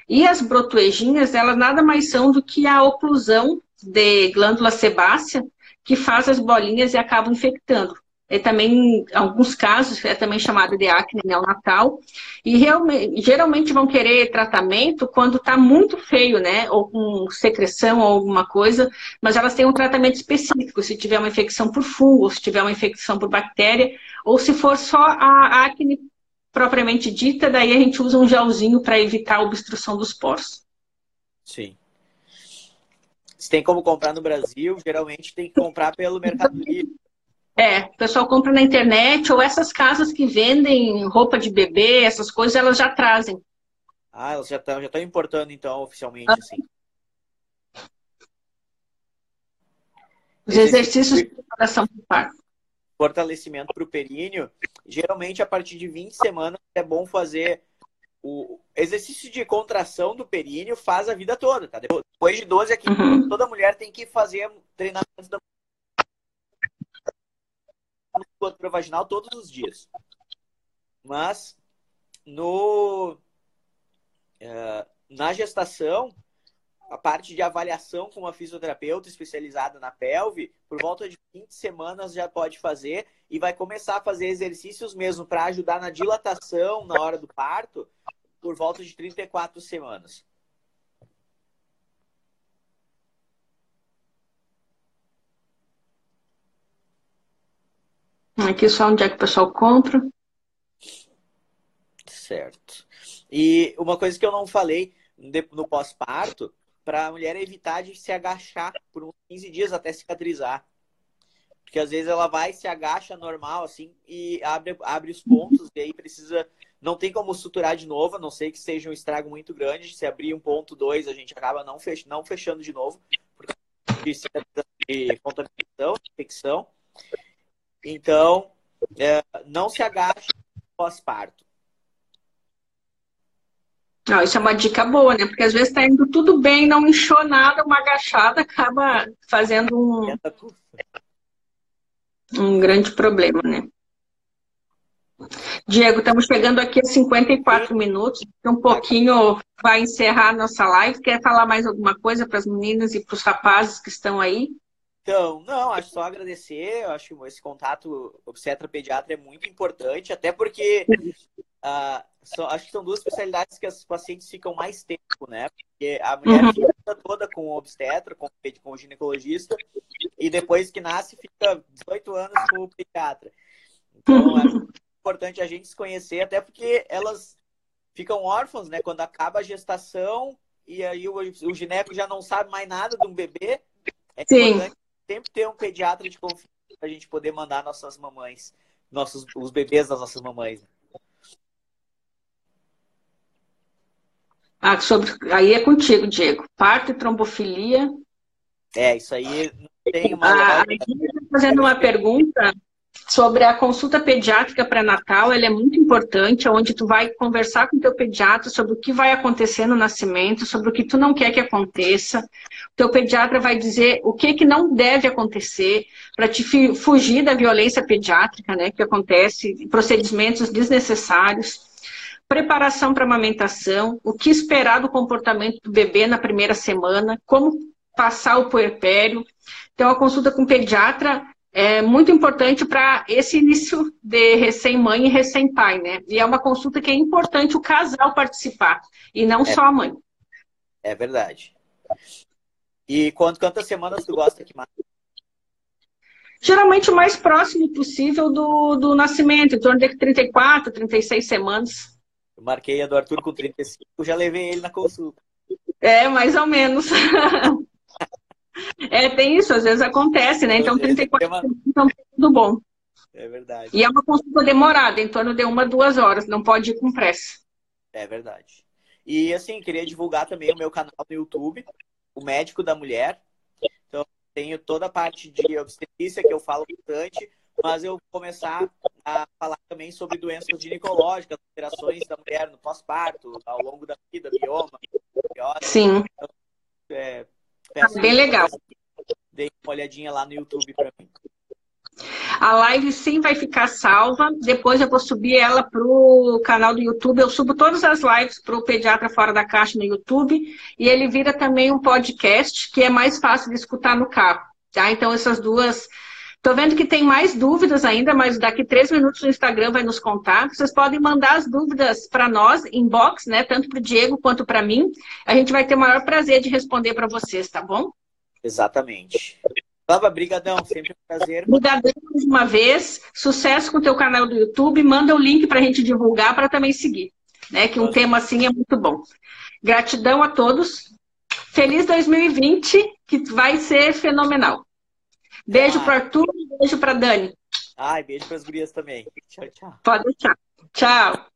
E as brotuejinhas, elas nada mais são do que a oclusão de glândula sebácea que faz as bolinhas e acaba infectando. É também, em alguns casos, é também chamado de acne neonatal. E realmente, geralmente vão querer tratamento quando está muito feio, né? Ou com secreção ou alguma coisa, mas elas têm um tratamento específico, se tiver uma infecção por fungo, se tiver uma infecção por bactéria, ou se for só a acne propriamente dita, daí a gente usa um gelzinho para evitar a obstrução dos poros. Sim. Se tem como comprar no Brasil, geralmente tem que comprar pelo Mercado Livre. É, o pessoal compra na internet ou essas casas que vendem roupa de bebê, essas coisas, elas já trazem. Ah, elas já estão já estão importando então oficialmente, ah. assim. Os exercícios de preparação para o parto fortalecimento para o períneo, geralmente a partir de 20 semanas é bom fazer o exercício de contração do períneo faz a vida toda, tá? Depois de 12 a 15 uhum. toda mulher tem que fazer treinamento da musculatura vaginal todos os dias. Mas no uh, na gestação a parte de avaliação com uma fisioterapeuta especializada na pelve, por volta de 20 semanas já pode fazer e vai começar a fazer exercícios mesmo para ajudar na dilatação na hora do parto por volta de 34 semanas. Aqui só onde é que o pessoal compra. Certo. E uma coisa que eu não falei no pós-parto, para a mulher evitar de se agachar por uns 15 dias até cicatrizar. Porque às vezes ela vai, se agacha normal, assim, e abre, abre os pontos, e aí precisa. Não tem como suturar de novo, a não sei que seja um estrago muito grande. Se abrir um ponto dois, a gente acaba não, fech, não fechando de novo, por causa de, de contaminação, infecção. Então, é, não se agache pós-parto. Não, isso é uma dica boa, né? Porque às vezes está indo tudo bem, não inchou nada, uma agachada acaba fazendo um, um grande problema, né? Diego, estamos chegando aqui a 54 minutos, um pouquinho vai encerrar nossa live. Quer falar mais alguma coisa para as meninas e para os rapazes que estão aí? Então, não, acho só agradecer. Eu acho que esse contato obstetra-pediatra é muito importante, até porque uh, são, acho que são duas especialidades que as pacientes ficam mais tempo, né? Porque a mulher uhum. fica toda com o obstetra, com, com o ginecologista, e depois que nasce fica 18 anos com o pediatra. Então, <laughs> é importante a gente se conhecer, até porque elas ficam órfãs, né? Quando acaba a gestação, e aí o, o gineco já não sabe mais nada de um bebê. É Sim. importante sempre ter um pediatra de confiança para a gente poder mandar nossas mamães, nossos, os bebês das nossas mamães. Ah, sobre... Aí é contigo, Diego. Parto e trombofilia. É, isso aí tem uma. Ah, fazendo uma pergunta sobre a consulta pediátrica pré-natal, ela é muito importante, onde tu vai conversar com o teu pediatra sobre o que vai acontecer no nascimento, sobre o que tu não quer que aconteça. O teu pediatra vai dizer o que, que não deve acontecer para te fugir da violência pediátrica, né, que acontece, procedimentos desnecessários. Preparação para amamentação, o que esperar do comportamento do bebê na primeira semana, como passar o puerpério. Então, a consulta com o pediatra é muito importante para esse início de recém-mãe e recém-pai, né? E é uma consulta que é importante o casal participar, e não é, só a mãe. É verdade. E quanto, quantas semanas tu gosta que mais? Geralmente o mais próximo possível do, do nascimento, em torno de 34, 36 semanas. Eu marquei a do Arthur com 35, já levei ele na consulta. É, mais ou menos. <laughs> É, tem isso, às vezes acontece, né? Então, 34 uma... então, tudo bom. É verdade. E é uma consulta demorada, em torno de uma, duas horas, não pode ir com pressa. É verdade. E assim, queria divulgar também o meu canal no YouTube, o Médico da Mulher. Então, tenho toda a parte de obstetrícia que eu falo bastante, mas eu vou começar a falar também sobre doenças ginecológicas, alterações da mulher no pós-parto, ao longo da vida, bioma, biose. Sim. Então, é, Peço Bem legal. Dê uma olhadinha lá no YouTube para mim. A live sim vai ficar salva. Depois eu vou subir ela para o canal do YouTube. Eu subo todas as lives para o Pediatra Fora da Caixa no YouTube. E ele vira também um podcast que é mais fácil de escutar no carro. Tá? Então, essas duas. Estou vendo que tem mais dúvidas ainda, mas daqui três minutos o Instagram vai nos contar. Vocês podem mandar as dúvidas para nós, inbox, né? Tanto para o Diego quanto para mim. A gente vai ter o maior prazer de responder para vocês, tá bom? Exatamente. Flávia, brigadão, sempre um prazer. Brigadão mais uma vez, sucesso com o teu canal do YouTube, manda o link para a gente divulgar para também seguir, né? Que um Nossa. tema assim é muito bom. Gratidão a todos, feliz 2020, que vai ser fenomenal. Beijo ah. para Arthur, beijo para Dani. Ai, beijo para as gurias também. Tchau, tchau. Pode deixar. Tchau.